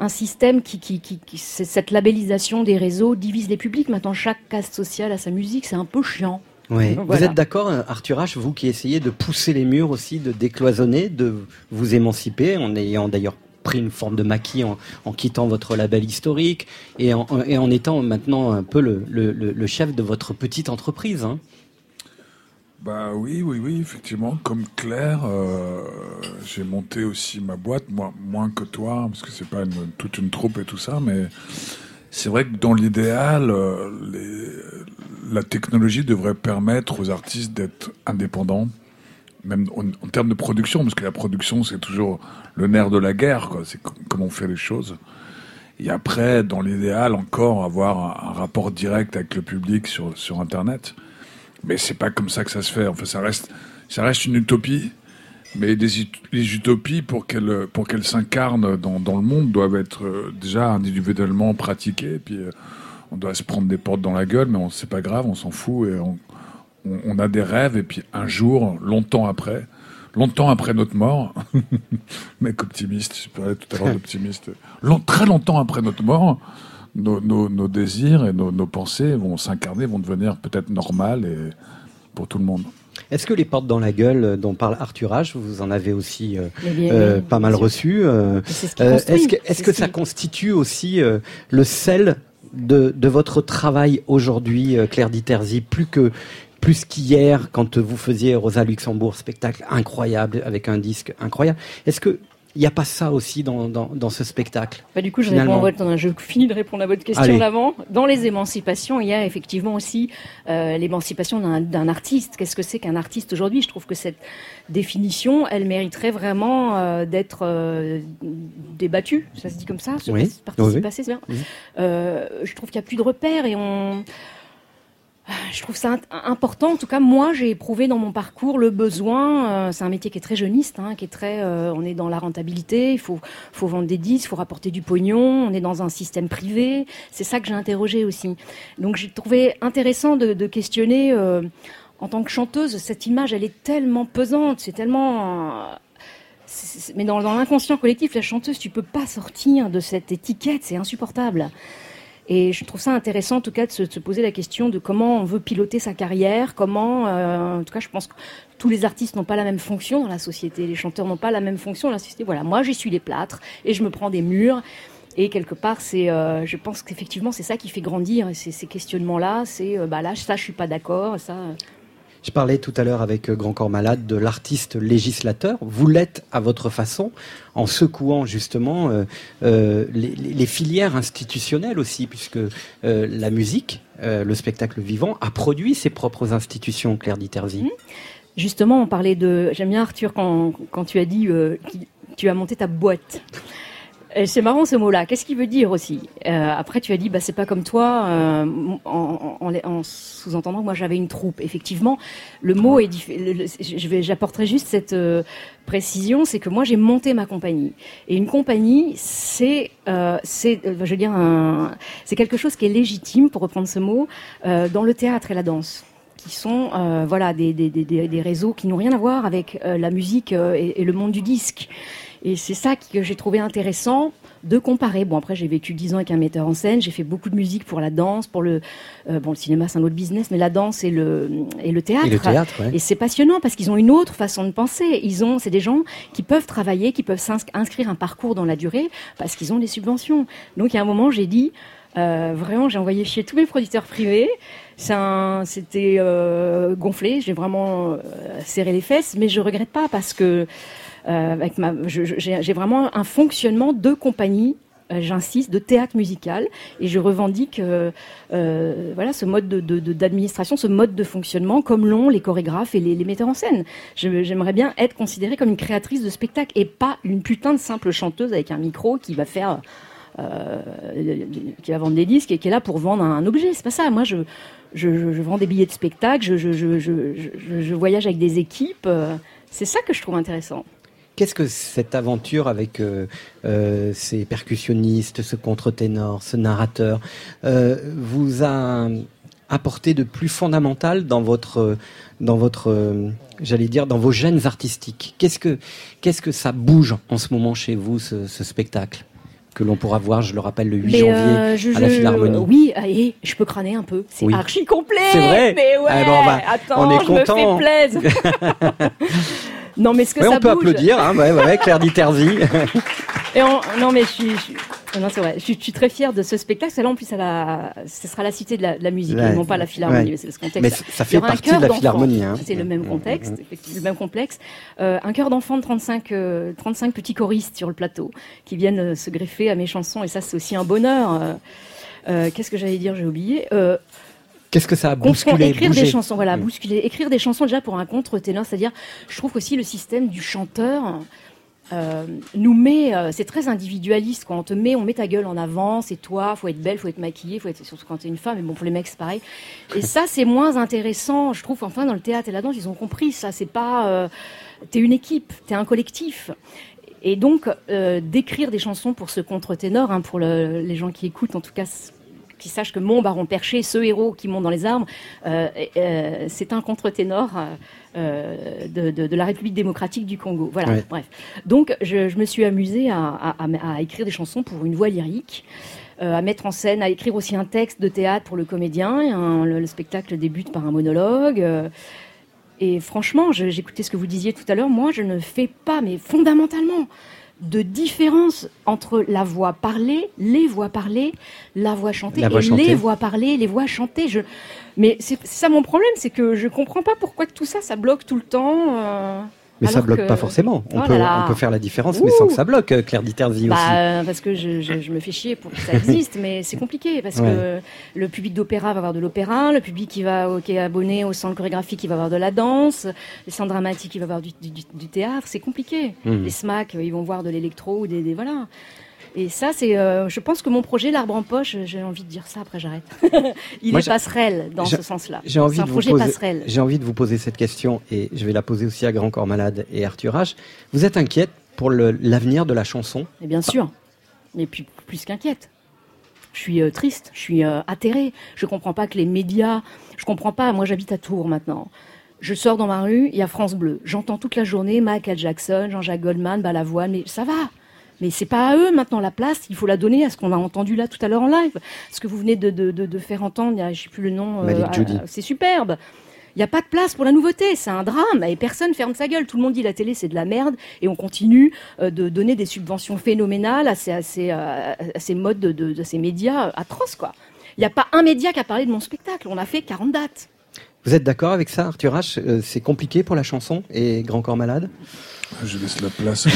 un système qui, qui, qui, qui- c'est cette labellisation des réseaux divise les publics. Maintenant, chaque caste sociale a sa musique, c'est un peu chiant. Vous êtes d'accord, Arthur H, vous qui essayez de pousser les murs aussi, de décloisonner, de vous émanciper, en ayant d'ailleurs pris une forme de maquis en, quittant votre label historique et en, étant maintenant un peu le, chef de votre petite entreprise. Hein. Bah oui, oui, oui, effectivement. Comme Claire, euh, j'ai monté aussi ma boîte, moi, moins que toi, parce que c'est pas une- toute une troupe et tout ça, mais c'est vrai que dans l'idéal, euh, la technologie devrait permettre aux artistes d'être indépendants, même en, termes de production, parce que la production, c'est toujours le nerf de la guerre, quoi. C'est co- comment on fait les choses. Et après, dans l'idéal, encore avoir un, rapport direct avec le public sur, sur Internet. Mais c'est pas comme ça que ça se fait. Enfin, ça reste, ça reste une utopie. Mais des les utopies, pour qu'elles pour qu'elles s'incarnent dans, dans le monde, doivent être euh, déjà individuellement pratiquées. Puis, euh, on doit se prendre des portes dans la gueule, mais on c'est pas grave, on s'en fout. Et on, on, on a des rêves. Et puis, un jour, longtemps après, longtemps après notre mort, (laughs) mec optimiste, je parlais tout à l'heure d'optimiste, Long- très longtemps après notre mort, nos, nos, nos désirs et nos, nos pensées vont s'incarner, vont devenir peut-être normales et pour tout le monde. Est-ce que les portes dans la gueule dont parle Arthur H, vous en avez aussi euh, bien, euh, pas mal reçu euh, euh. Est-ce que, ça qui- constitue aussi euh, le sel de, de votre travail aujourd'hui, euh, Claire Diterzi, plus que plus qu'hier quand vous faisiez Rosa Luxembourg, spectacle incroyable avec un disque incroyable. Est-ce que il n'y a pas ça aussi dans, dans, dans ce spectacle Bah, du coup, je, finalement réponds à votre- je finis de répondre à votre question d'avant. Dans les émancipations, il y a effectivement aussi euh, l'émancipation d'un- artiste. Qu'est-ce que c'est qu'un artiste aujourd'hui? Je trouve que cette définition, elle mériterait vraiment euh, d'être euh, débattue. Ça se dit comme ça? Oui. Oui, oui. bien. Je trouve qu'il n'y a plus de repères et on. Je trouve ça important. En tout cas, moi, j'ai éprouvé dans mon parcours le besoin. euh, c'est un métier qui est très jeuniste, hein, qui est très. euh, on est dans la rentabilité. Il faut, faut vendre des disques, il faut rapporter du pognon. On est dans un système privé. C'est ça que j'ai interrogé aussi. Donc, j'ai trouvé intéressant de, de questionner. euh, en tant que chanteuse, cette image, elle est tellement pesante. C'est tellement. euh, mais dans, dans l'inconscient collectif, la chanteuse, tu peux pas sortir de cette étiquette. C'est insupportable. Et je trouve ça intéressant, en tout cas, de se, de se poser la question de comment on veut piloter sa carrière, comment, euh, en tout cas, je pense que tous les artistes n'ont pas la même fonction dans la société, les chanteurs n'ont pas la même fonction dans la société. Voilà, moi, j'essuie les plâtres et je me prends des murs. Et quelque part, c'est, euh, je pense qu'effectivement, c'est ça qui fait grandir, ces questionnements-là. C'est, euh, bah là, ça, je suis pas d'accord, ça. Je parlais tout à l'heure avec euh, Grand Corps Malade de l'artiste législateur. Vous l'êtes à votre façon, en secouant justement euh, euh, les, filières institutionnelles aussi, puisque la musique, le spectacle vivant, a produit ses propres institutions, Claire Diterzi. Justement, on parlait de. J'aime bien Arthur quand, quand tu as dit qui- tu as monté ta boîte. C'est marrant ce mot-là. Qu'est-ce qu'il veut dire aussi Euh, Après, tu as dit, bah c'est pas comme toi, euh, en, en- en- en sous-entendant que moi j'avais une troupe. Effectivement, le mot est. Je vais, j'apporterai juste cette euh, précision, c'est que moi j'ai monté ma compagnie. Et une compagnie, c'est, euh, c'est, euh, je veux dire, un- c'est quelque chose qui est légitime, pour reprendre ce mot, euh, dans le théâtre et la danse qui sont euh, voilà des, des, des, réseaux qui n'ont rien à voir avec euh, la musique euh, et, et le monde du disque. Et c'est ça que j'ai trouvé intéressant de comparer. Bon après j'ai vécu dix ans avec un metteur en scène, j'ai fait beaucoup de musique pour la danse, pour le euh, bon le cinéma c'est un autre business, mais la danse et le et le théâtre. Et le théâtre, ouais. Et c'est passionnant parce qu'ils ont une autre façon de penser. Ils ont, c'est des gens qui peuvent travailler, qui peuvent s'ins- inscrire un parcours dans la durée parce qu'ils ont des subventions. Donc il y a un moment, j'ai dit, euh, vraiment, j'ai envoyé chier tous mes producteurs privés. C'est un- C'était euh, gonflé, j'ai vraiment euh, serré les fesses, mais je regrette pas parce que je- j'ai vraiment un fonctionnement de compagnie. euh, J'insiste, de théâtre musical, et je revendique euh, euh, voilà ce mode de- de- de- d'administration, ce mode de fonctionnement, comme l'ont les chorégraphes et les, metteurs en scène. J'aimerais bien être considérée comme une créatrice de spectacle et pas une putain de simple chanteuse avec un micro qui va faire euh, qui va vendre des disques et qui est là pour vendre un, objet. C'est pas ça. Moi, je, vends des billets de spectacle, je, voyage avec des équipes. euh, C'est ça que je trouve intéressant. Qu'est-ce que cette aventure avec euh, euh, ces percussionnistes, ce contre-ténor, ce narrateur, euh, vous a apporté de plus fondamental dans votre, dans votre, j'allais dire, dans vos gènes artistiques? Qu'est-ce que, qu'est-ce que ça bouge en ce moment chez vous, ce, ce spectacle? Que l'on pourra voir, je le rappelle, le 8 Mais, janvier euh, je- à la Philharmonie. Oui, et je peux crâner un peu. C'est Oui. archi complet. C'est vrai Mais ouais. Ah, bon, bah, attends, on est je me content. fais plaisir. (laughs) (laughs) non, mais ce que Ouais, ça on peut bouge. applaudir, hein, ouais, ouais, Claire Diterzi. (laughs) Et non, mais je suis, je suis- non, c'est vrai. Je suis, je suis très fière de ce spectacle. Celle-là, en plus, à la, ce sera la cité de la, de la musique, et non pas la philharmonie. Ouais. mais C'est ce contexte. Mais ça fait partie de la philharmonie, hein. C'est le même Mm, contexte, mm, mm. effectivement, le même complexe. Euh, un chœur d'enfants de 35, euh, 35 petits choristes sur le plateau qui viennent euh, se greffer à mes chansons. Et ça, c'est aussi un bonheur. Qu'est-ce que j'allais dire J'ai oublié. Qu'est-ce que ça a bousculé écrire bougé des chansons, voilà, Mm. bousculer, écrire des chansons déjà pour un contre-ténor, c'est-à-dire, je trouve aussi le système du chanteur euh, nous met, euh, c'est très individualiste quand on te met, on met ta gueule en avant, c'est toi, faut être belle, faut être maquillée, faut être surtout quand t'es une femme, mais bon pour les mecs c'est pareil. Et ça c'est moins intéressant, je trouve. Enfin dans le théâtre et la danse ils ont compris ça, c'est pas, euh, t'es une équipe, t'es un collectif. Et donc, euh, d'écrire des chansons pour ce contre-ténor, hein, pour le- les gens qui écoutent, en tout cas, qui sachent que mon baron perché, ce héros qui monte dans les arbres, euh, euh, c'est un contre-ténor euh, de, de- de la République démocratique du Congo. Voilà, Ouais. bref. Donc, je, je me suis amusée à, à- à- à écrire des chansons pour une voix lyrique. à mettre en scène, à écrire aussi un texte de théâtre pour le comédien. Un- le, le spectacle débute par un monologue. et franchement, j'écoutais ce que vous disiez tout à l'heure. Moi, je ne fais pas, mais fondamentalement, de différence entre la voix parlée, les voix parlées, la voix chantée La voix et chantée. les voix parlées, les voix chantées. Je... Mais c'est ça mon problème, c'est que je comprends pas pourquoi tout ça, ça bloque tout le temps. euh, Mais ça bloque que- pas forcément. On, Oh peut, on peut faire la différence, mais sans que ça bloque, Claire Diterzi Bah, aussi. euh, parce que je, je- je me fais chier pour que ça (laughs) existe, mais c'est compliqué parce Ouais. que le public d'opéra va avoir de l'opéra, le public qui va qui est abonné au centre chorégraphique il va avoir de la danse, les centres dramatiques il va avoir du, du- du théâtre, c'est compliqué. Mhm. Les SMAC euh, ils vont voir de l'électro ou des, des- voilà. Et ça c'est, euh, je pense que mon projet l'arbre en poche, j'ai envie de dire ça après j'arrête. (laughs) il Moi, est passerelle dans ce sens-là. J'ai envie, un de vous projet poser, passerelle. j'ai envie de vous poser cette question et je vais la poser aussi à Grand Corps Malade et Arthur H. Vous êtes inquiète pour l'avenir de la chanson? Et bien sûr. Et puis plus qu'inquiète. Je suis euh, triste, je suis euh, atterrée. Je comprends pas que les médias, je comprends pas. Moi, j'habite à Tours maintenant. Je sors dans ma rue, il y a France Bleu. J'entends toute la journée Michael Jackson, Jean-Jacques Goldman, Balavoine, mais ça va. Mais c'est pas à eux maintenant la place. Il faut la donner à ce qu'on a entendu là tout à l'heure en live. Ce que vous venez de, de, de, de faire entendre, je sais plus le nom. euh, à- Judy. c'est superbe. Il n'y a pas de place pour la nouveauté, c'est un drame et personne ferme sa gueule. Tout le monde dit la télé c'est de la merde et on continue euh, de donner des subventions phénoménales à ces, à ces, euh, à ces modes de, ces médias euh, atroces quoi. Il n'y a pas un média qui a parlé de mon spectacle. On a fait 40 dates. Vous êtes d'accord avec ça, Arthur H? Euh, C'est compliqué pour la chanson et Grand Corps Malade? Je laisse la place à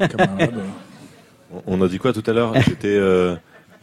mon camarade. (laughs) On a dit quoi tout à l'heure? C'était euh,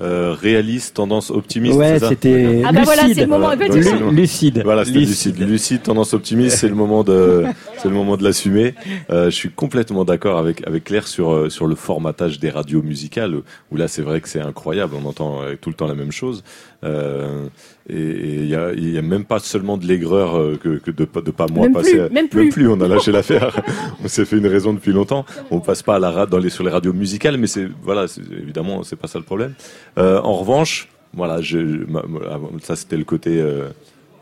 euh, réaliste, tendance optimiste. Ouais, c'était Ah bah voilà, lucide. c'est le moment, Voilà, le- Lucide. Voilà, c'était Lucide. lucide. Lucide, tendance optimiste, c'est le moment de, (laughs) c'est le moment de l'assumer. Euh, je suis complètement d'accord avec avec Claire sur euh, sur le formatage des radios musicales où là c'est vrai que c'est incroyable. On entend euh, tout le temps la même chose. Euh, et il y a y a même pas seulement de l'aigreur euh, que que de pas de pas moi Même passer. plus, même plus. on a lâché l'affaire. (laughs) on s'est fait une raison depuis longtemps. On passe pas à la dans les sur les radios musicales, mais c'est voilà, évidemment c'est pas ça le problème. Euh, en revanche, voilà, je, je- ma- ma- ça c'était le côté. euh,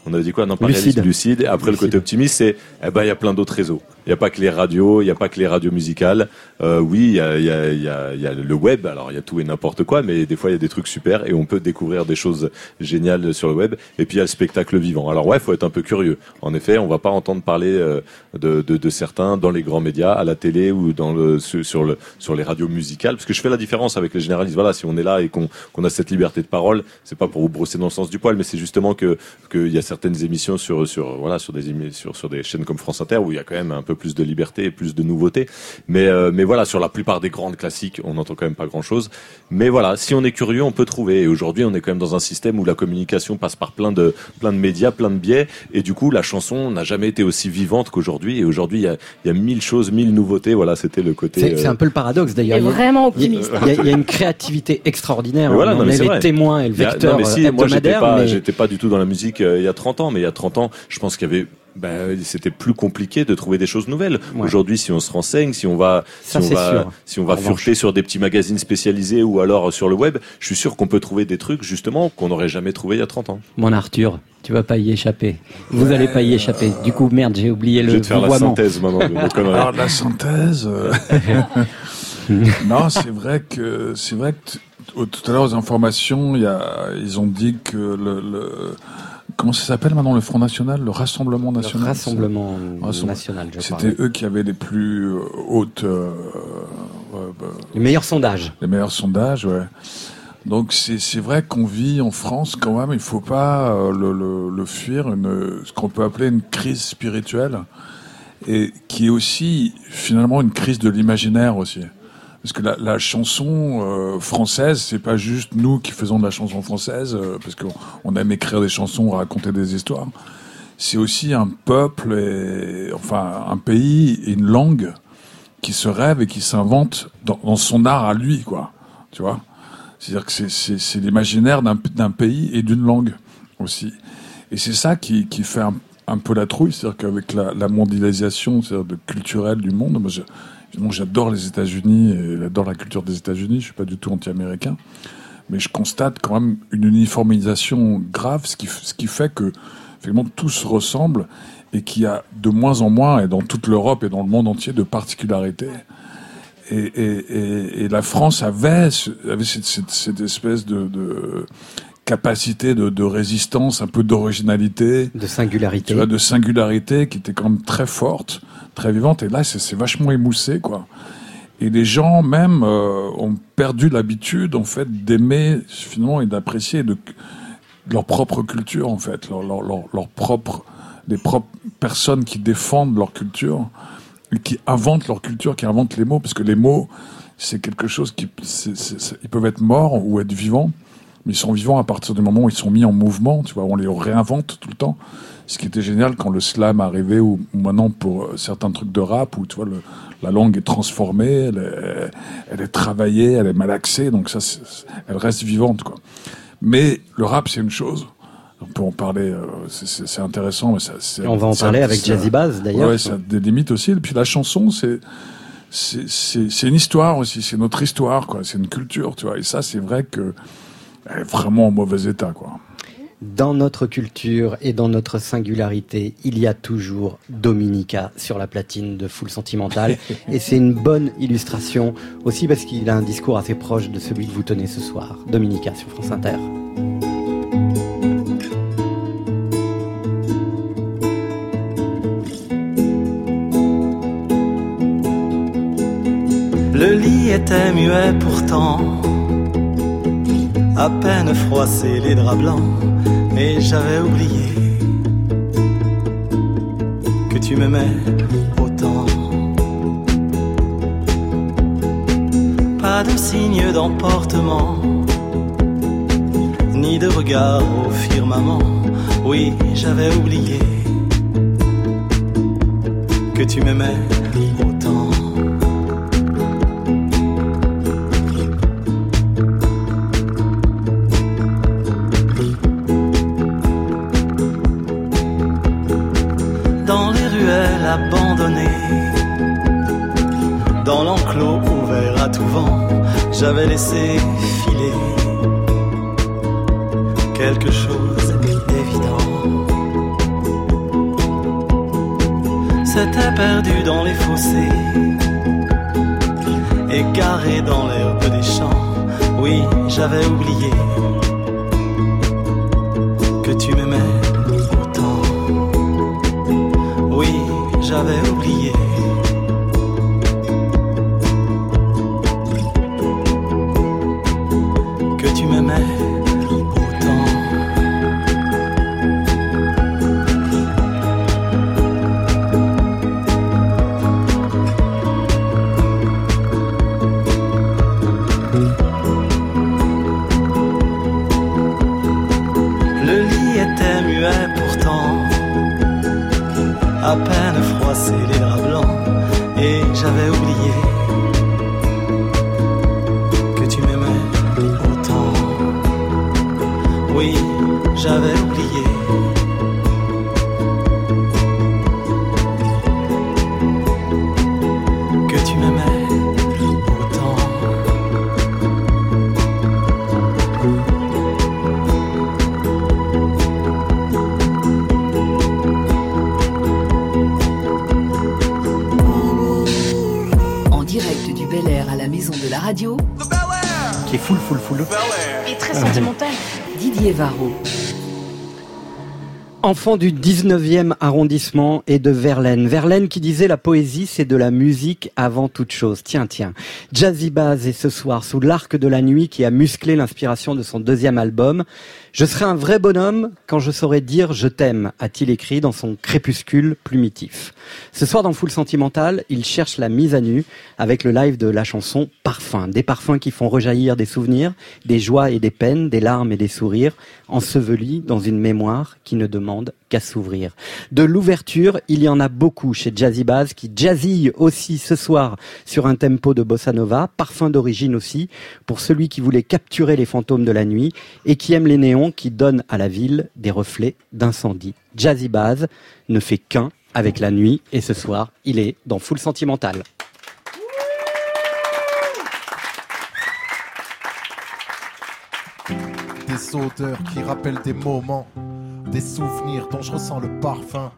on a dit quoi? Non, pas Lucide. lucide. Après, le côté optimiste, c'est, eh ben, il y a plein d'autres réseaux. Il n'y a pas que les radios, il n'y a pas que les radios musicales. Euh, oui, il y a, il y, a, il y, a, il y a le web. Alors, il y a tout et n'importe quoi, mais des fois, il y a des trucs super et on peut découvrir des choses géniales sur le web. Et puis, il y a le spectacle vivant. Alors, ouais, faut être un peu curieux. En effet, on va pas entendre parler euh, de, de, de certains dans les grands médias, à la télé ou dans le, sur, le, sur les radios musicales. Parce que je fais la différence avec les généralistes. Voilà, si on est là et qu'on qu'on a cette liberté de parole, c'est pas pour vous brosser dans le sens du poil, mais c'est justement que qu'il y a certaines émissions sur sur voilà sur des sur sur des chaînes comme France Inter où il y a quand même un peu plus de liberté et plus de nouveautés. Mais euh, mais voilà, sur la plupart des grandes classiques, on n'entend quand même pas grand chose. Mais voilà, si on est curieux, on peut trouver. Et aujourd'hui, on est quand même dans un système où la communication passe par plein de plein de médias, plein de biais, et du coup, la chanson n'a jamais été aussi vivante qu'aujourd'hui. Et aujourd'hui, il y a il y a mille choses, mille nouveautés. Voilà, c'était le côté. C'est euh, un peu le paradoxe d'ailleurs. Et Il y a- vraiment optimiste. Il y, a- il y a une créativité extraordinaire. Voilà, on non, est les vrai. témoins et le y a- vecteur non, mais si, moi j'étais hebdomadaire. pas, mais- j'étais pas du tout dans la musique euh, il y a 30 ans, mais il y a 30 ans, je pense qu'il y avait ben, c'était plus compliqué de trouver des choses nouvelles. Ouais. Aujourd'hui, si on se renseigne, si on va, Ça, si on va, sûr. si on va En revanche. fureter sur des petits magazines spécialisés ou alors sur le web, je suis sûr qu'on peut trouver des trucs justement qu'on n'aurait jamais trouvé il y a 30 ans. Mon Arthur, tu vas pas y échapper. Vous allez pas y échapper. Du coup, merde, j'ai oublié Je le vais te faire la synthèse maintenant. (laughs) Alors de la synthèse. euh, (laughs) non, c'est vrai que c'est vrai que tout à l'heure aux informations, il y a, ils ont dit que le, le comment ça s'appelle maintenant le Front National, le Rassemblement Le National. Rassemblement Rassemblement. national, je crois. C'était eux qui avaient les plus euh, hautes euh, euh, bah, Les meilleurs sondages. les meilleurs sondages, ouais. Donc c'est c'est vrai qu'on vit en France quand même, il faut pas euh, le, le, le fuir, une, ce qu'on peut appeler une crise spirituelle, et qui est aussi finalement une crise de l'imaginaire aussi. Parce que la, chanson euh, française, c'est pas juste nous qui faisons de la chanson française, euh, parce qu'on on aime écrire des chansons, raconter des histoires. C'est aussi un peuple, enfin un pays et une langue qui se rêve et qui s'invente dans, son art à lui, quoi. Tu vois? C'est-à-dire que c'est- l'imaginaire d'un pays et d'une langue aussi. Et c'est ça qui, fait un, peu la trouille, c'est-à-dire qu'avec la, mondialisation culturelle du monde, moi j'adore les États-Unis et j'adore la culture des États-Unis, je suis pas du tout anti-américain, mais je constate quand même une uniformisation grave, ce qui, f- ce qui fait que finalement tout se ressemble et qu'il y a de moins en moins, et dans toute l'Europe et dans le monde entier, de particularités. Et, et, et, et la France avait, ce- avait cette, cette, cette espèce de, de capacité de, de résistance, un peu d'originalité, de singularité, tu vois, de singularité qui était quand même très forte, très vivante. Et là, c'est vachement émoussé, quoi. Et les gens même euh, ont perdu l'habitude, en fait, d'aimer finalement et d'apprécier de, de leur propre culture, en fait, leur, leur, leur, leur propre, les propres personnes qui défendent leur culture qui inventent leur culture, qui inventent les mots, parce que les mots, c'est quelque chose qui, ils peuvent être morts ou être vivants, mais ils sont vivants à partir du moment où ils sont mis en mouvement, tu vois, on les réinvente tout le temps. Ce qui était génial quand le slam arrivait, ou, ou maintenant pour euh, certains trucs de rap, où tu vois, le, la langue est transformée, elle est, elle est travaillée, elle est malaxée, donc ça, elle reste vivante, quoi. Mais le rap, c'est une chose. On peut en parler, euh, c'est- intéressant. Mais ça, on va en parler avec Jazzy Bass, d'ailleurs. Ouais, ça a des limites aussi. Et puis la chanson, c'est- c'est une histoire aussi, c'est notre histoire, quoi. C'est une culture, tu vois. Et ça, c'est vrai que elle est vraiment en mauvais état, quoi. Dans notre culture et dans notre singularité, il y a toujours Dominica sur la platine de Full Sentimental. (laughs) et c'est une bonne illustration aussi parce qu'il a un discours assez proche de celui que vous tenez ce soir. Dominica sur France Inter. Le lit était muet pourtant, à peine froissé les draps blancs, et j'avais oublié que tu m'aimais autant. Pas de signe d'emportement, ni de regard au firmament. Oui, j'avais oublié que tu m'aimais j'avais laissé filer quelque chose d'évident. C'était perdu dans les fossés, égaré dans l'herbe des champs. Oui, j'avais oublié que tu m'aimais Du 19e arrondissement et de Verlaine. Verlaine qui disait la poésie c'est de la musique avant toute chose. Tiens, tiens. Jazzy Baz est ce soir sous l'arc de la nuit qui a musclé l'inspiration de son deuxième album. Je serai un vrai bonhomme quand je saurai dire je t'aime, a-t-il écrit dans son crépuscule plumitif. Ce soir dans Full Sentimental, il cherche la mise à nu avec le live de la chanson Parfum. Des parfums qui font rejaillir des souvenirs, des joies et des peines, des larmes et des sourires, ensevelis dans une mémoire qui ne demande qu'à s'ouvrir. De l'ouverture, il y en a beaucoup chez Jazzy Baz qui jazzille aussi ce soir sur un tempo de bossa nova, parfum d'origine aussi, pour celui qui voulait capturer les fantômes de la nuit et qui aime les néons qui donnent à la ville des reflets d'incendie. Jazzy Baz ne fait qu'un avec la nuit et ce soir, il est dans Full Sentimental. Des odeurs qui rappellent des moments, des souvenirs dont je ressens le parfum,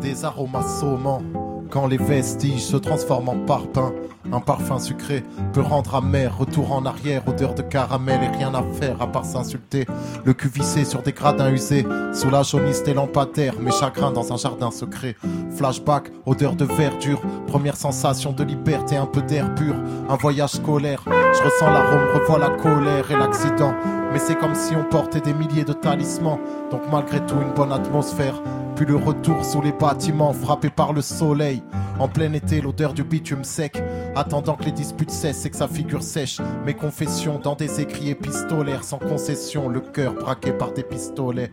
des aromas saumants. Quand les vestiges se transforment en parpaing, un parfum sucré peut rendre amer. Retour en arrière, odeur de caramel et rien à faire à part s'insulter. Le cul vissé sur des gradins usés, sous la jaunisse des lampadaires, mes chagrins dans un jardin secret. Flashback, odeur de verdure, première sensation de liberté, un peu d'air pur, un voyage scolaire. Je ressens l'arôme, revois la colère et l'accident. Mais c'est comme si on portait des milliers de talismans, donc malgré tout une bonne atmosphère. Puis le retour sous les bâtiments, frappé par le soleil. En plein été, l'odeur du bitume sec. Attendant que les disputes cessent et que sa figure sèche. Mes confessions dans des écrits épistolaires sans concession. Le cœur braqué par des pistolets.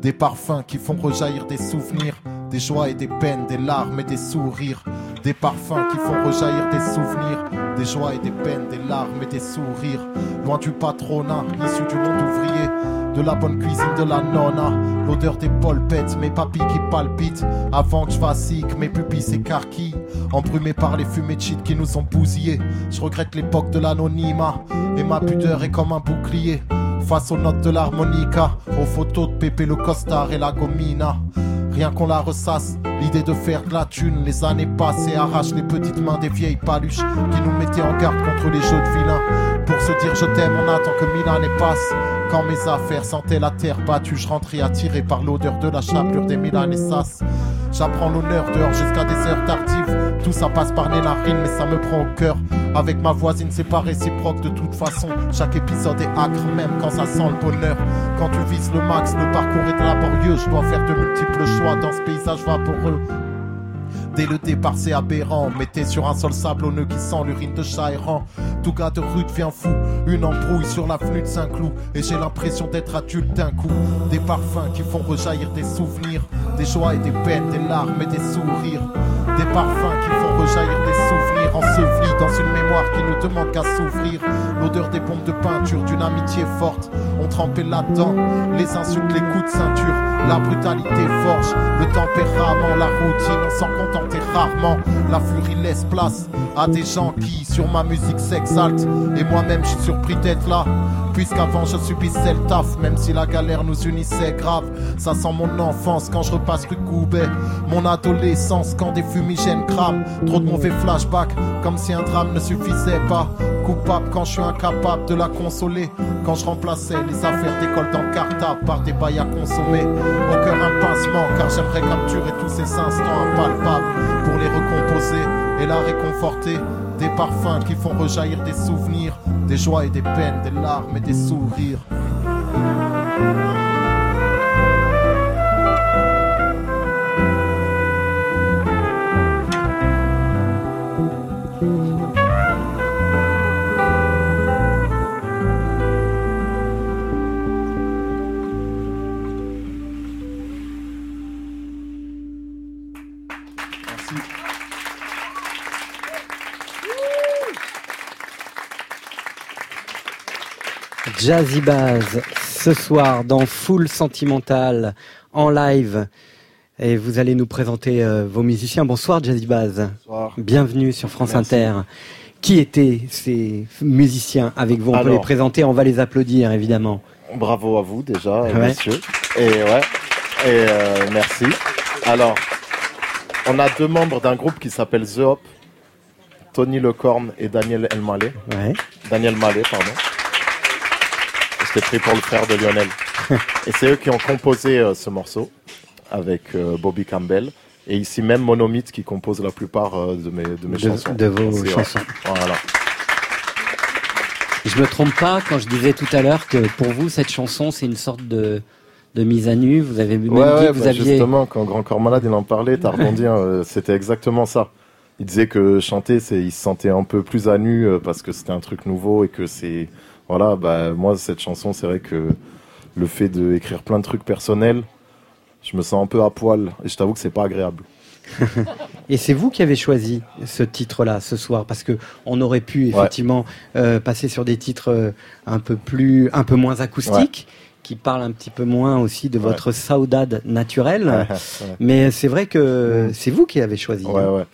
Des parfums qui font rejaillir des souvenirs. Des joies et des peines, des larmes et des sourires. Des parfums qui font rejaillir des souvenirs. Des joies et des peines, des larmes et des sourires. Loin du patronat, issu du monde ouvrier de la bonne cuisine de la nonna, l'odeur des polpettes, mes papilles qui palpitent, avant que je vacille, que mes pupilles s'écarquillent, embrumées par les fumées de shit qui nous ont bousillés. Je regrette l'époque de l'anonymat, et ma pudeur est comme un bouclier, face aux notes de l'harmonica, aux photos de Pépé le costard et la gomina. Rien qu'on la ressasse, l'idée de faire de la thune, les années passées arrachent les petites mains des vieilles paluches qui nous mettaient en garde contre les jeux de vilains. Pour se dire je t'aime, on attend que mille années passent. Quand mes affaires sentaient la terre battue, je rentrais attiré par l'odeur de la chapelure des milanesas. J'apprends l'honneur dehors jusqu'à des heures tardives. Tout ça passe par les narines, mais ça me prend au cœur. Avec ma voisine, c'est pas réciproque de toute façon. Chaque épisode est acre, même quand ça sent le bonheur. Quand tu vises le max, le parcours est laborieux. Je dois faire de multiples choix dans ce paysage vaporeux. Dès le départ, c'est aberrant. Mettez sur un sol sablonneux qui sent l'urine de chat. Tout gars de rue devient fou. Une embrouille sur l'avenue de Saint-Cloud. Et j'ai l'impression d'être adulte d'un coup. Des parfums qui font rejaillir des souvenirs. Des joies et des peines, des larmes et des sourires. Des parfums qui font rejaillir ensevelis dans une mémoire qui ne demande qu'à s'ouvrir. L'odeur des bombes de peinture d'une amitié forte. On trempait là-dedans. Les insultes, les coups de ceinture. La brutalité forge. Le tempérament, la routine. On s'en contentait rarement. La furie laisse place à des gens qui, sur ma musique, s'exaltent. Et moi-même, je suis surpris d'être là. Puisqu'avant, je subissais le taf. Même si la galère nous unissait grave. Ça sent mon enfance quand je repasse rue Coubet. Mon adolescence quand des fumigènes crament. Trop de mauvais flashbacks. Comme si un drame ne suffisait pas. Coupable quand je suis incapable de la consoler. Quand je remplaçais les affaires d'école dans le cartable par des bails à consommer. Au cœur un car j'aimerais capturer tous ces instants impalpables pour les recomposer et la réconforter. Des parfums qui font rejaillir des souvenirs, des joies et des peines, des larmes et des sourires. Jazzy Baz, ce soir dans Full Sentimental, en live. Et vous allez nous présenter euh, vos musiciens. Bonsoir Jazzy Baz. Bonsoir. Bienvenue sur France Merci. Inter. Qui étaient ces musiciens avec vous? On peut Alors. les présenter, on va les applaudir évidemment. Bravo à vous déjà, Ouais. messieurs. Et ouais, et euh, merci. Alors, on a deux membres d'un groupe qui s'appelle The Hop, Tony Lecorne et Daniel Elmaleh. Ouais. Daniel Mallet, pardon. C'était pris pour le frère de Lionel. (laughs) et c'est eux qui ont composé euh, ce morceau. avec euh, Bobby Campbell. Et ici même Monomythe qui compose la plupart euh, de mes, de mes De- chansons. de vos chansons. Voilà. Je me trompe pas quand je disais tout à l'heure que pour vous, cette chanson, c'est une sorte de, de mise à nu. Vous avez même Ouais, dit ouais, que vous bah, aviez. justement, quand Grand Corps Malade il en parlait, Tardondien, euh, c'était exactement ça. Il disait que chanter, c'est, il se sentait un peu plus à nu euh, parce que c'était un truc nouveau et que c'est, voilà, bah moi cette chanson, c'est vrai que le fait d'écrire plein de trucs personnels, je me sens un peu à poil et je t'avoue que c'est pas agréable. (laughs) Et c'est vous qui avez choisi ce titre-là ce soir parce que on aurait pu effectivement euh, passer sur des titres un peu plus, un peu moins acoustiques. Qui parlent un petit peu moins aussi de Ouais. votre saudade naturelle. Ouais, (laughs) ouais. Mais c'est vrai que c'est vous qui avez choisi. Ouais, hein. ouais.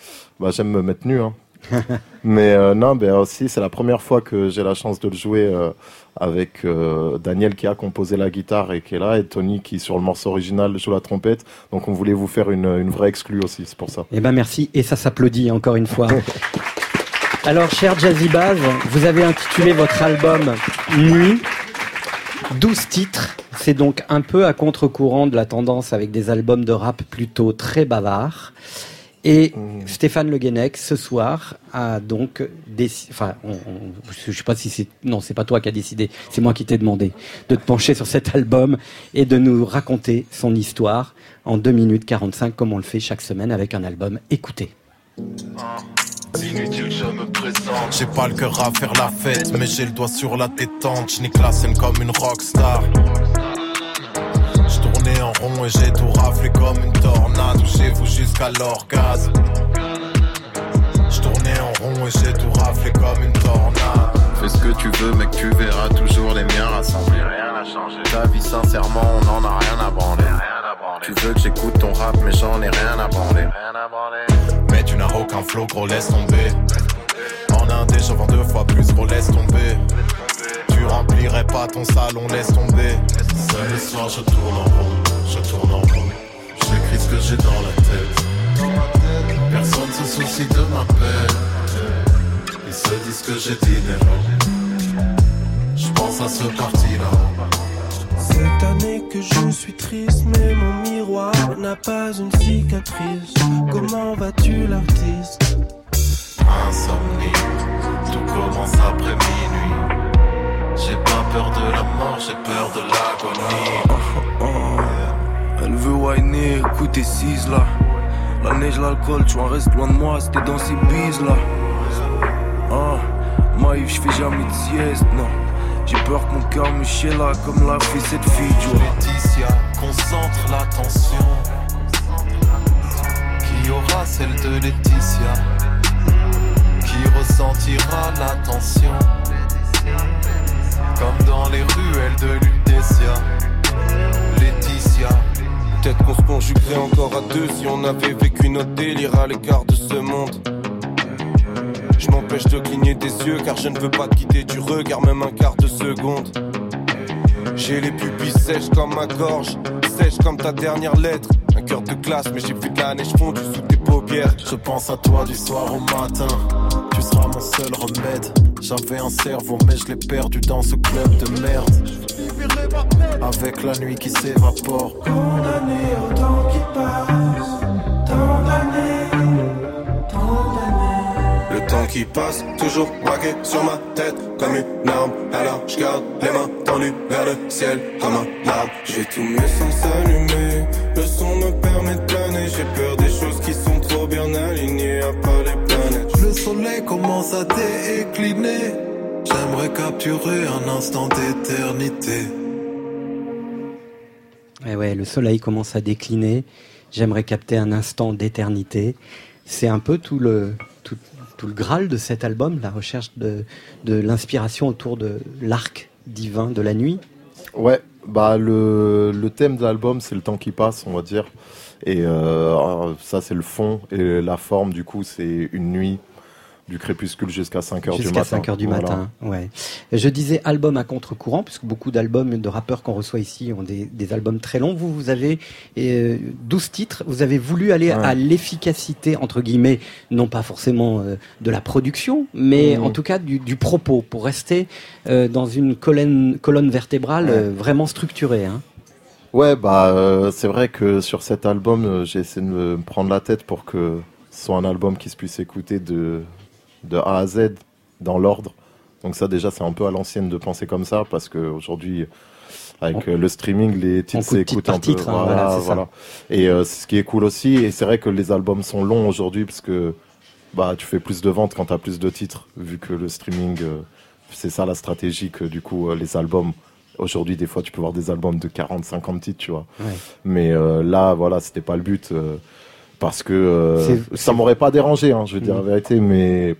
Bah, j'aime me mettre nu. Hein. (laughs) Mais euh, non, ben aussi, c'est la première fois que j'ai la chance de le jouer euh, avec euh, Daniel qui a composé la guitare et qui est là, et Tony qui, sur le morceau original, joue la trompette. Donc, on voulait vous faire une, une vraie exclue aussi, c'est pour ça. Eh ben merci, et ça s'applaudit encore une fois. (laughs) Alors, cher Jazzy Baz, vous avez intitulé votre album Nuit. 12 titres, c'est donc un peu à contre-courant de la tendance avec des albums de rap plutôt très bavards. Et Stéphane Le Guenec, ce soir, a donc décidé. Enfin, on- on- je sais pas si c'est. Non, c'est pas toi qui as décidé. C'est moi qui t'ai demandé de te pencher sur cet album et de nous raconter son histoire en 2 minutes 45, comme on le fait chaque semaine avec un album. Écoutez. Inutile, je me présente. J'ai pas le cœur à faire la fête, mais j'ai le doigt sur la détente. Je nique la scène comme une rockstar. Je tournais en rond et j'ai tout raflé comme une tornade. Touchez-vous jusqu'à l'orgasme. Je tournais en rond et j'ai tout raflé comme une tornade. Fais ce que tu veux, mec, tu verras toujours les miens rassemblés. Rien n'a changé. Ta vie, sincèrement, on n'en a rien à branler. Tu veux que j'écoute ton rap, mais j'en ai rien à branler. Mais tu n'as aucun flow, gros, laisse tomber. En indé, je vends deux fois plus, gros, laisse tomber. Tu remplirais pas ton salon, laisse tomber. Seul le soir, je tourne en rond, je tourne en rond. J'écris ce que j'ai dans la tête. Personne se soucie de ma peine. Se disent que j'ai Je pense à ce parti-là. Cette année que je suis triste, mais mon miroir n'a pas une cicatrice. Comment vas-tu, l'artiste? Insomnie, tout commence après minuit. J'ai pas peur de la mort, j'ai peur de l'agonie. Elle veut whiner, écoutez 6 là. La neige, l'alcool, tu en restes loin de moi, c'était dans ces bises là. Maïf, je fais jamais de sieste, non. J'ai peur que mon cœur me chie là, comme l'a fait cette fille, tu vois. Laetitia, concentre l'attention. Qui aura celle de Laetitia? Qui ressentira l'attention? Comme dans les ruelles de Lutetia. Laetitia. Peut-être qu'on se conjuguerait encore à deux si on avait vécu notre délire à l'égard de ce monde. Je m'empêche de cligner des yeux car je ne veux pas te quitter du regard même un quart de seconde. J'ai les pupilles sèches comme ma gorge, sèches comme ta dernière lettre. Un cœur de glace, mais j'ai vu de la neige fondue sous tes paupières. Je pense à toi du soir au matin. Tu seras mon seul remède. J'avais un cerveau, mais je l'ai perdu dans ce club de merde. Avec la nuit qui s'évapore. Condamné au temps qui passe, temps qui passe, toujours braqué sur ma tête comme une arme. Alors je garde les mains tendues vers le ciel comme un arbre. J'ai tout mieux sans s'allumer. Le son me permet de planer. J'ai peur des choses qui sont trop bien alignées à pas les planètes. Le soleil commence à décliner. J'aimerais capturer un instant d'éternité. Eh ouais, le soleil commence à décliner. J'aimerais capter un instant d'éternité. C'est un peu tout le, tout, tout le graal de cet album, la recherche de, l'inspiration autour de l'arc divin de la nuit. Ouais, bah le, le thème de l'album, c'est le temps qui passe, on va dire. Et euh, ça, c'est le fond. Et la forme, du coup, c'est une nuit du crépuscule jusqu'à 5 heures du matin. Jusqu'à 5 heures du Voilà. matin. Ouais. Je disais album à contre-courant, puisque beaucoup d'albums de rappeurs qu'on reçoit ici ont des, des albums très longs. Vous, vous avez euh, 12 titres. Vous avez voulu aller Ouais. à l'efficacité, entre guillemets, non pas forcément euh, de la production, mais Mhm. en tout cas du, du propos, pour rester euh, dans une colonne, colonne vertébrale Ouais. euh, vraiment structurée. Hein. Ouais, bah c'est vrai que sur cet album, j'ai essayé de me prendre la tête pour que ce soit un album qui se puisse écouter de, de A à Z dans l'ordre. Donc ça déjà c'est un peu à l'ancienne de penser comme ça parce qu'aujourd'hui avec euh, le streaming les titres s'écoutent un peu. titre, hein, voilà. Et euh, ce qui est cool aussi, et c'est vrai que les albums sont longs aujourd'hui parce que bah tu fais plus de ventes quand tu as plus de titres vu que le streaming euh, c'est ça la stratégie que du coup les albums aujourd'hui des fois tu peux voir des albums de 40 50 titres tu vois Ouais. mais euh, là voilà c'était pas le but parce que ça m'aurait pas dérangé hein, je veux dire Mhm. la vérité mais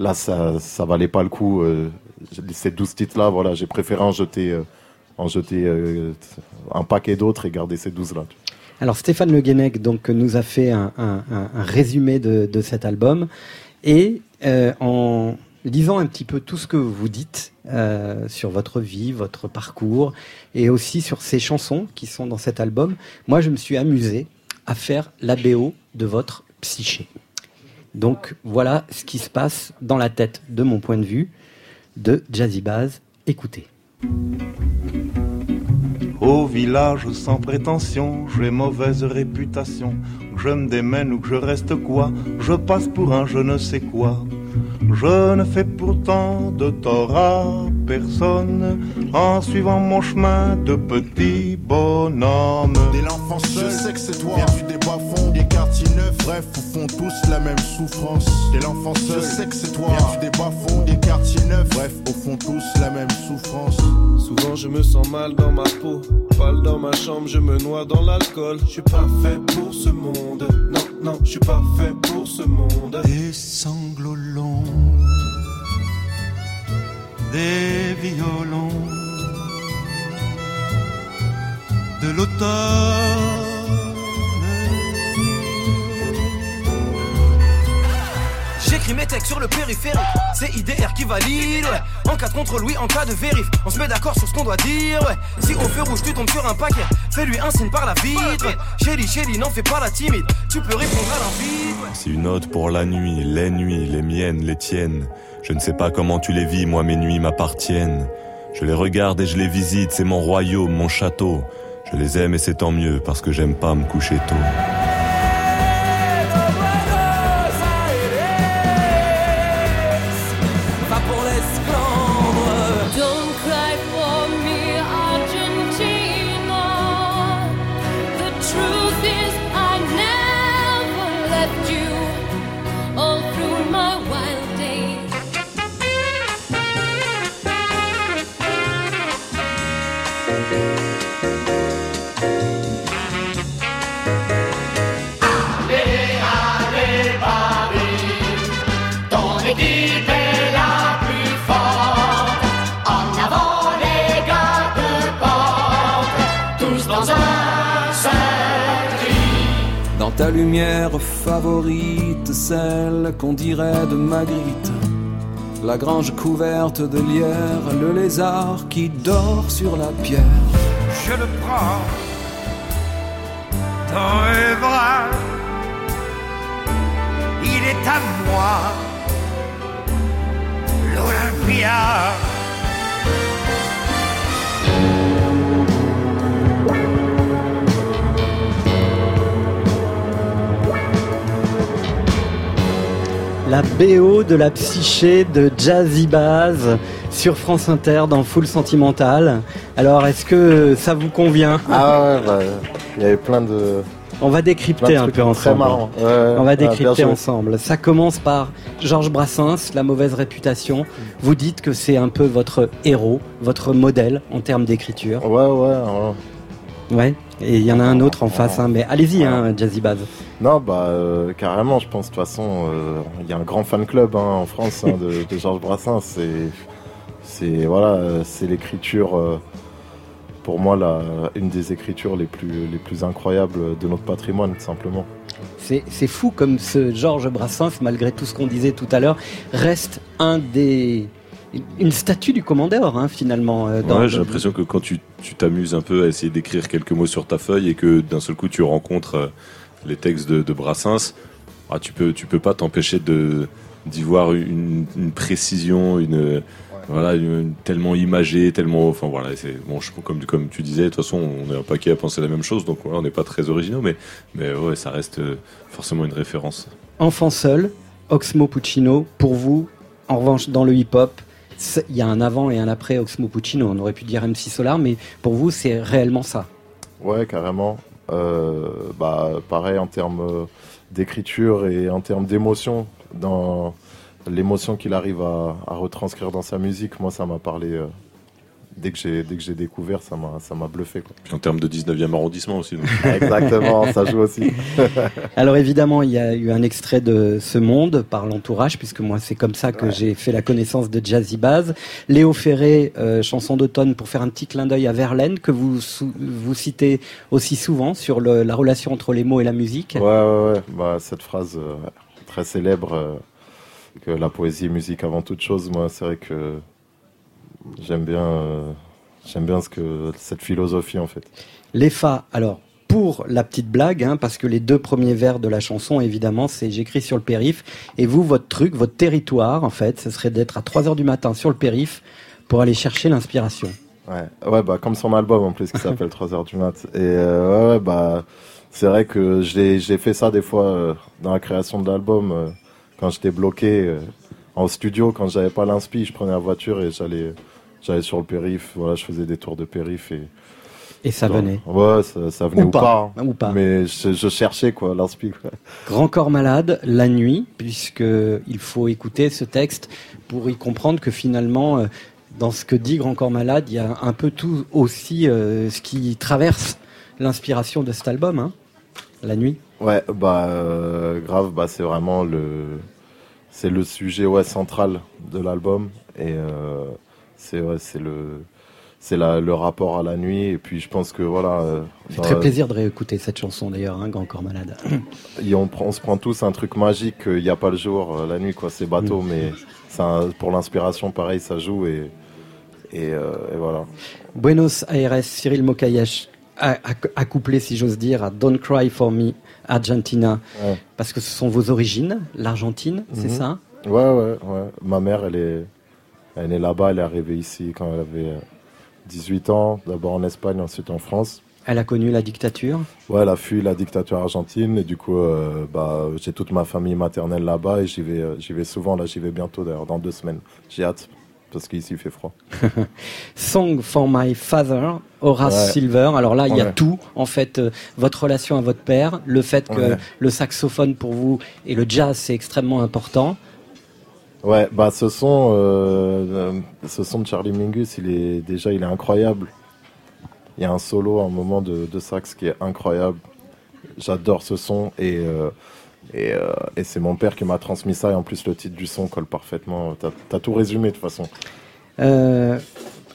là ça ça valait pas le coup euh, ces 12 titres là voilà j'ai préféré en jeter euh, en jeter euh, un paquet d'autres et garder ces 12 là Alors Stéphane Le Guenec donc nous a fait un, résumé de, cet album. Et en lisant un petit peu tout ce que vous dites sur votre vie, votre parcours et aussi sur ces chansons qui sont dans cet album, moi je me suis amusé à faire la BO de votre psyché. Donc voilà ce qui se passe dans la tête de mon point de vue de Jazzy Baz. Écoutez. Au village sans prétention, j'ai mauvaise réputation. Que je me démène ou que je reste quoi, je passe pour un je ne sais quoi. Je ne fais pourtant de tort à personne en suivant mon chemin de petit bonhomme. Dès l'enfance je sais que c'est toi. Des. Bref, au fond, tous la même souffrance. Dès l'enfance seul, je sais que c'est toi. Viens du débat fond, des quartiers neufs. Bref, au fond, tous la même souffrance. Souvent je me sens mal dans ma peau, Pâle dans ma chambre, je me noie dans l'alcool. Je suis pas fait pour ce monde. Non, non, je suis pas fait pour ce monde. Des sanglots longs, des violons, de J'écris mes textes sur le périphérique, c'est IDR qui valide. En cas de contrôle, oui, en cas de vérif, on se met d'accord sur ce qu'on doit dire. Si au feu rouge tu tombes sur un paquet, fais-lui un signe par la vitre. Chérie, chérie, n'en fais pas la timide, tu peux répondre à l'invite, ouais. Une ode pour la nuit, les nuits, les miennes, les tiennes. Je ne sais pas comment tu les vis, moi mes nuits m'appartiennent. Je les regarde et je les visite, c'est mon royaume, mon château. Je les aime et c'est tant mieux parce que j'aime pas me coucher tôt. Ta lumière favorite, celle qu'on dirait de Magritte. La grange couverte de lierre, le lézard qui dort sur la pierre. Je le prends dans mes bras. Il est à moi, l'Olympia. La BO de la psyché de Jazzy Baz sur France Inter dans Full Sentimental. Alors, est-ce que ça vous convient Ah ouais, bah, il y avait plein de. On va décrypter un peu ensemble. Ouais, On va décrypter ensemble. Ça commence par Georges Brassens, la mauvaise réputation. Vous dites que c'est un peu votre héros, votre modèle en termes d'écriture. Ouais, ouais, ouais. Et il y en a un autre en face, hein, mais allez-y, hein, Jazzy Baz. Non, bah euh, carrément, je pense de toute façon, euh, il y a un grand fan club hein, en France hein, de, de Georges Brassens. C'est, c'est voilà, c'est l'écriture, euh, pour moi, la, une des écritures les plus, les plus incroyables de notre patrimoine, tout simplement. C'est c'est fou comme ce Georges Brassens, malgré tout ce qu'on disait tout à l'heure, reste un des une statue du commandeur hein, finalement. euh, dans Ouais, le- j'ai l'impression que quand tu tu t'amuses un peu à essayer d'écrire quelques mots sur ta feuille et que d'un seul coup tu rencontres euh, les textes de, de Brassens, ah, tu peux tu peux pas t'empêcher de d'y voir une, une précision, une voilà, une- tellement imagé, tellement, enfin voilà, c'est bon, je, comme comme tu disais, de toute façon, on est un paquet à penser la même chose, donc voilà, on n'est pas très originaux, mais mais ouais, ça reste euh, forcément une référence. Enfant seul, Oxmo Puccino, pour vous, en revanche, dans le hip-hop, il y a un avant et un après Oxmo Puccino. On aurait pu dire MC Solar, mais pour vous, c'est réellement ça. Ouais, carrément. Euh, bah, pareil en termes euh, d'écriture et en termes d'émotion, dans l'émotion qu'il arrive à, retranscrire dans sa musique, moi ça m'a parlé. euh, dès que j'ai dès que j'ai découvert, ça m'a ça m'a bluffé. Quoi. Puis en termes de 19e arrondissement aussi. donc. (laughs) Exactement, ça joue aussi. (laughs) Alors évidemment, il y a eu un extrait de Ce Monde par l'entourage, puisque moi c'est comme ça que j'ai fait la connaissance de Jazzy Baz. Léo Ferré, euh, chanson d'automne, pour faire un petit clin d'œil à Verlaine, que vous, vous citez aussi souvent sur le- la relation entre les mots et la musique. Ouais, ouais, ouais. Bah, cette phrase euh, très célèbre, euh, que la poésie est musique avant toute chose, moi, c'est vrai que j'aime bien, euh, j'aime bien ce que, cette philosophie, en fait. Les Fa, alors pour la petite blague, hein, parce que les deux premiers vers de la chanson, évidemment, c'est j'écris sur le périph. Et vous, votre truc, votre territoire, en fait, ce serait d'être à 3 heures du matin sur le périph pour aller chercher l'inspiration. Ouais, ouais, bah, comme son album, en plus, qui s'appelle 3h du mat. Et, euh, ouais, bah, c'est vrai que j'ai, j'ai fait ça des fois, euh, dans la création de l'album, euh, quand j'étais bloqué, en studio, quand j'avais pas l'inspi, je prenais la voiture et j'allais, j'allais sur le périph, voilà, je faisais des tours de périph et, Et ça venait. Ouais, ça, ça venait Ou ou, pas, pas. hein. ou pas. Mais je, je cherchais quoi, l'inspi. quoi. Grand corps malade, la nuit, puisque il faut écouter ce texte pour y comprendre que finalement, euh, dans ce que dit Grand corps malade, il y a un peu tout aussi euh, ce qui traverse l'inspiration de cet album, hein, la nuit. Ouais, bah euh, grave, bah c'est vraiment le, c'est le sujet ouais central de l'album et euh, c'est ouais, le, c'est la- le rapport à la nuit et puis je pense que voilà. euh, fait très la- plaisir de réécouter cette chanson d'ailleurs, hein, Grand corps malade. (clears throat) Et on, se prend tous un truc magique, il n'y a pas le jour, euh, la nuit, quoi, c'est bateau, Mm. mais ça, pour l'inspiration, pareil, ça joue et, et, euh, et voilà. Buenos Aires, Cyril Mokayesh, accouplé, si j'ose dire, à Don't Cry for Me, Argentina, Ouais. parce que ce sont vos origines, l'Argentine, c'est Mhm. ça? Ouais, ouais, ouais. Ma mère, elle est, elle est là-bas, elle est arrivée ici quand elle avait euh, 18 ans, d'abord en Espagne, ensuite en France. Elle a connu la dictature? Ouais, elle a fui la dictature argentine et du coup, euh, bah, j'ai toute ma famille maternelle là-bas et j'y vais, euh, j'y vais souvent. Là, j'y vais bientôt d'ailleurs, dans deux semaines. J'ai hâte parce qu'ici il fait froid. (laughs) Song for My Father, Horace Ouais. Silver. Alors là, il y a Ouais. tout, en fait, euh, votre relation à votre père, le fait que Ouais. le saxophone pour vous et le jazz, c'est extrêmement important. Ouais, bah ce son, euh, euh, ce son de Charlie Mingus, il est déjà, il est incroyable. Il y a un solo, un moment de, de sax qui est incroyable. J'adore ce son et euh, et, euh, et c'est mon père qui m'a transmis ça et en plus le titre du son colle parfaitement. T'as as tout résumé de toute façon. Euh,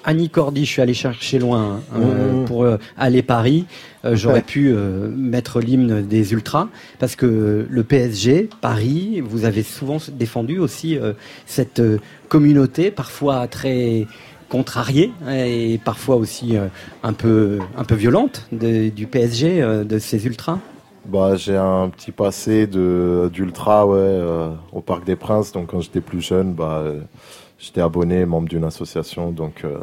Annie Cordy, je suis allé chercher loin hein, euh, Mhm. pour euh, aller Paris. Euh, J'aurais pu euh, mettre l'hymne des ultras parce que le PSG, Paris, vous avez souvent défendu aussi cette communauté, parfois très contrariée et parfois aussi un peu un peu violente de- du PSG, de ces ultras. Bah, j'ai un petit passé d'ultra ouais euh, au Parc des Princes. Donc quand j'étais plus jeune, bah j'étais abonné, membre d'une association. Donc euh,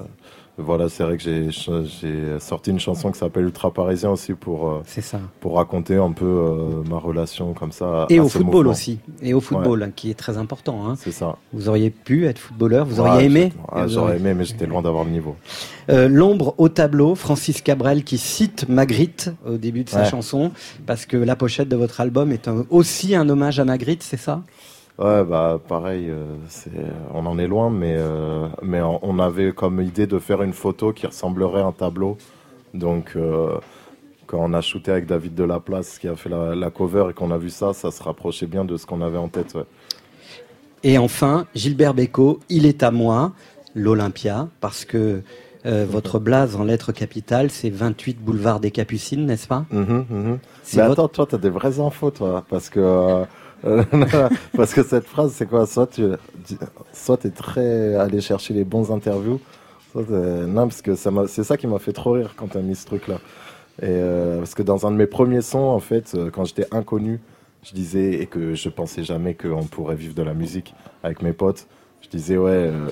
voilà, c'est vrai que j'ai sorti une chanson qui s'appelle Ultra Parisien aussi pour euh, ça. pour raconter un peu euh, ma relation comme ça. Et à au ce football mouvement. aussi, et au football, hein, qui est très important. hein. C'est ça. Vous auriez pu être footballeur, vous Ouais, auriez aimé. Ah, J'aurais aimé, mais j'étais loin d'avoir le niveau. Euh, L'ombre au tableau, Francis Cabrel qui cite Magritte au début de sa Ouais. chanson, parce que la pochette de votre album est un- aussi un hommage à Magritte, c'est ça? Ouais, bah pareil, euh, c'est, on en est loin, mais, euh, mais on, avait comme idée de faire une photo qui ressemblerait à un tableau. Donc, euh, quand on a shooté avec David Delaplace, qui a fait la, la cover, et qu'on a vu ça, ça se rapprochait bien de ce qu'on avait en tête. ouais. Et enfin, Gilbert Bécaud, Il est à moi, l'Olympia, parce que euh, votre blase en lettres capitales, c'est 28 boulevard des Capucines, n'est-ce pas? Mhm, mhm. C'est Mais votre- attends, toi, t'as des vraies infos, toi, parce que euh, (laughs) parce que cette phrase, c'est quoi? Soit tu, soit t'es très allé chercher les bons interviews, soit t'es- non, parce que c'est ça qui m'a fait trop rire quand t'as mis ce truc-là. Euh, parce que dans un de mes premiers sons, en fait, euh, quand j'étais inconnu, je disais et que je pensais jamais qu'on pourrait vivre de la musique avec mes potes. Je disais ouais. euh,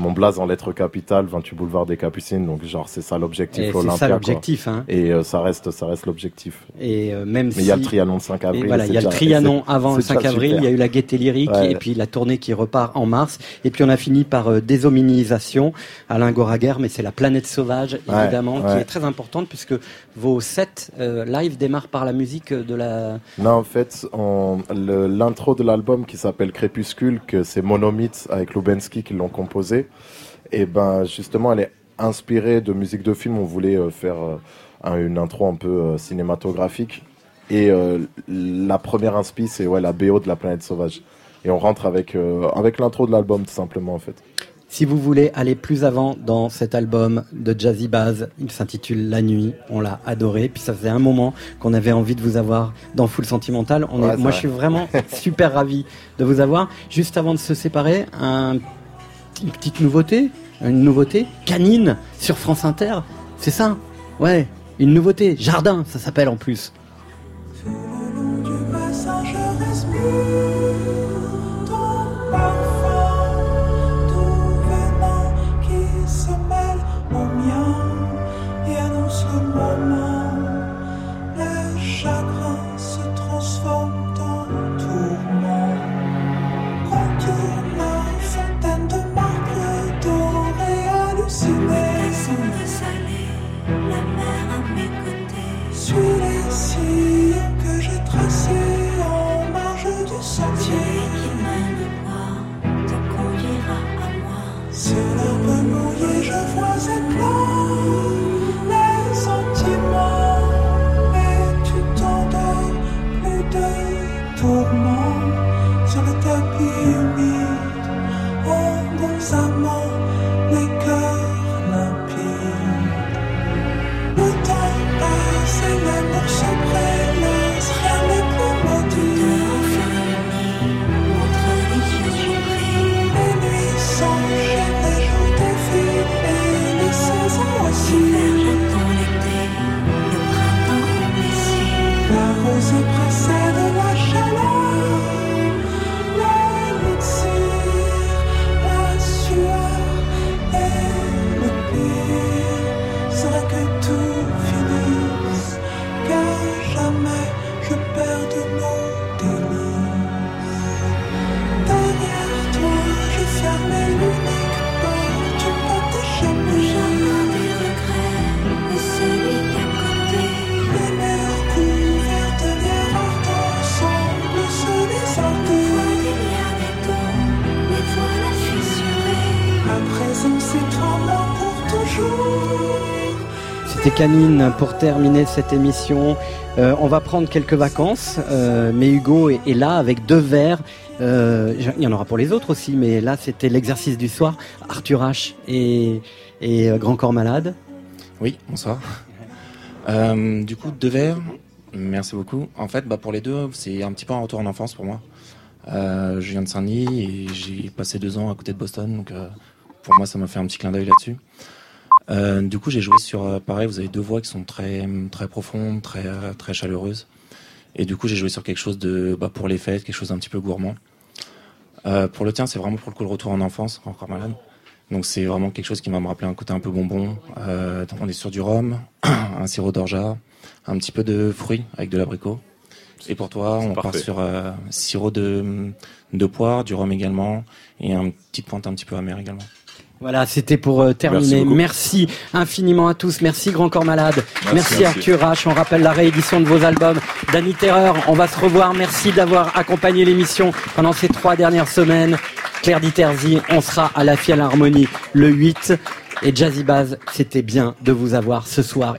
mon blaze en lettres capitales, 28 boulevard des Capucines. Donc genre c'est ça l'objectif Et c'est ça l'objectif, hein. Et euh, ça reste, ça reste l'objectif. Et euh, même Mais si... il y a le Trianon le 5 avril. Et voilà, il y a le Trianon avant le c'est 5 déjà avril, il y a eu la Gaieté Lyrique Ouais. et puis la tournée qui repart en mars. Et puis on a fini par euh, Déshominisation, Alain Goraguer, mais c'est la planète sauvage Ouais, évidemment qui est très importante puisque vos sets euh, live démarrent par la musique de la... Non, en fait, l'intro de l'album qui s'appelle Crépuscule, que c'est Monomyth avec Lubensky qui l'ont composé, et ben justement, elle est inspirée de musique de film. On voulait euh, faire euh, un- une intro un peu euh, cinématographique. Et la première inspi, c'est ouais, la BO de la planète sauvage. Et on rentre avec, avec l'intro de l'album, tout simplement, en fait. Si vous voulez aller plus avant dans cet album de Jazzy Baz, il s'intitule La Nuit, on l'a adoré, puis ça faisait un moment qu'on avait envie de vous avoir dans Full Sentimental. On Ouais, est, moi vrai. je suis vraiment (laughs) super ravi de vous avoir. Juste avant de se séparer, un, une petite nouveauté, une nouveauté, Canine sur France Inter, c'est ça. Ouais, une nouveauté, Jardin, ça s'appelle en plus. Canine pour terminer cette émission. Euh, on va prendre quelques vacances, euh, mais Hugo est, là avec deux verres. Euh, il y en aura pour les autres aussi, mais là c'était l'exercice du soir. Arthur H et, Grand Corps Malade. Oui, bonsoir. Du coup, deux verres. Merci beaucoup. En fait, bah, pour les deux, c'est un petit peu un retour en enfance pour moi. Je viens de Saint-Denis et j'ai passé deux ans à côté de Boston, donc pour moi, ça m'a fait un petit clin d'œil là-dessus. Euh, du coup, j'ai joué sur, euh, pareil, vous avez deux voix qui sont très, très profondes, très, euh, très chaleureuses. Et du coup, j'ai joué sur quelque chose de, bah, pour les fêtes, quelque chose d'un petit peu gourmand. Euh, pour le tien, c'est vraiment pour le coup le retour en enfance, encore malade. Donc c'est vraiment quelque chose qui va me rappeler un côté un peu bonbon. Euh, on est sur du rhum, (clears throat) un sirop d'orgeat, un petit peu de fruits avec de l'abricot. Et pour toi, on part sur euh, sirop de, de poire, du rhum également, et une petite pointe un petit peu amère également. Voilà, c'était pour euh, terminer. Merci infiniment à tous. Merci Grand Corps Malade. Merci. Arthur H. On rappelle la réédition de vos albums. Danny Terreur, on va se revoir. Merci d'avoir accompagné l'émission pendant ces trois dernières semaines. Claire Diterzi, on sera à la Philharmonie le 8. Et Jazzy Baz, c'était bien de vous avoir ce soir.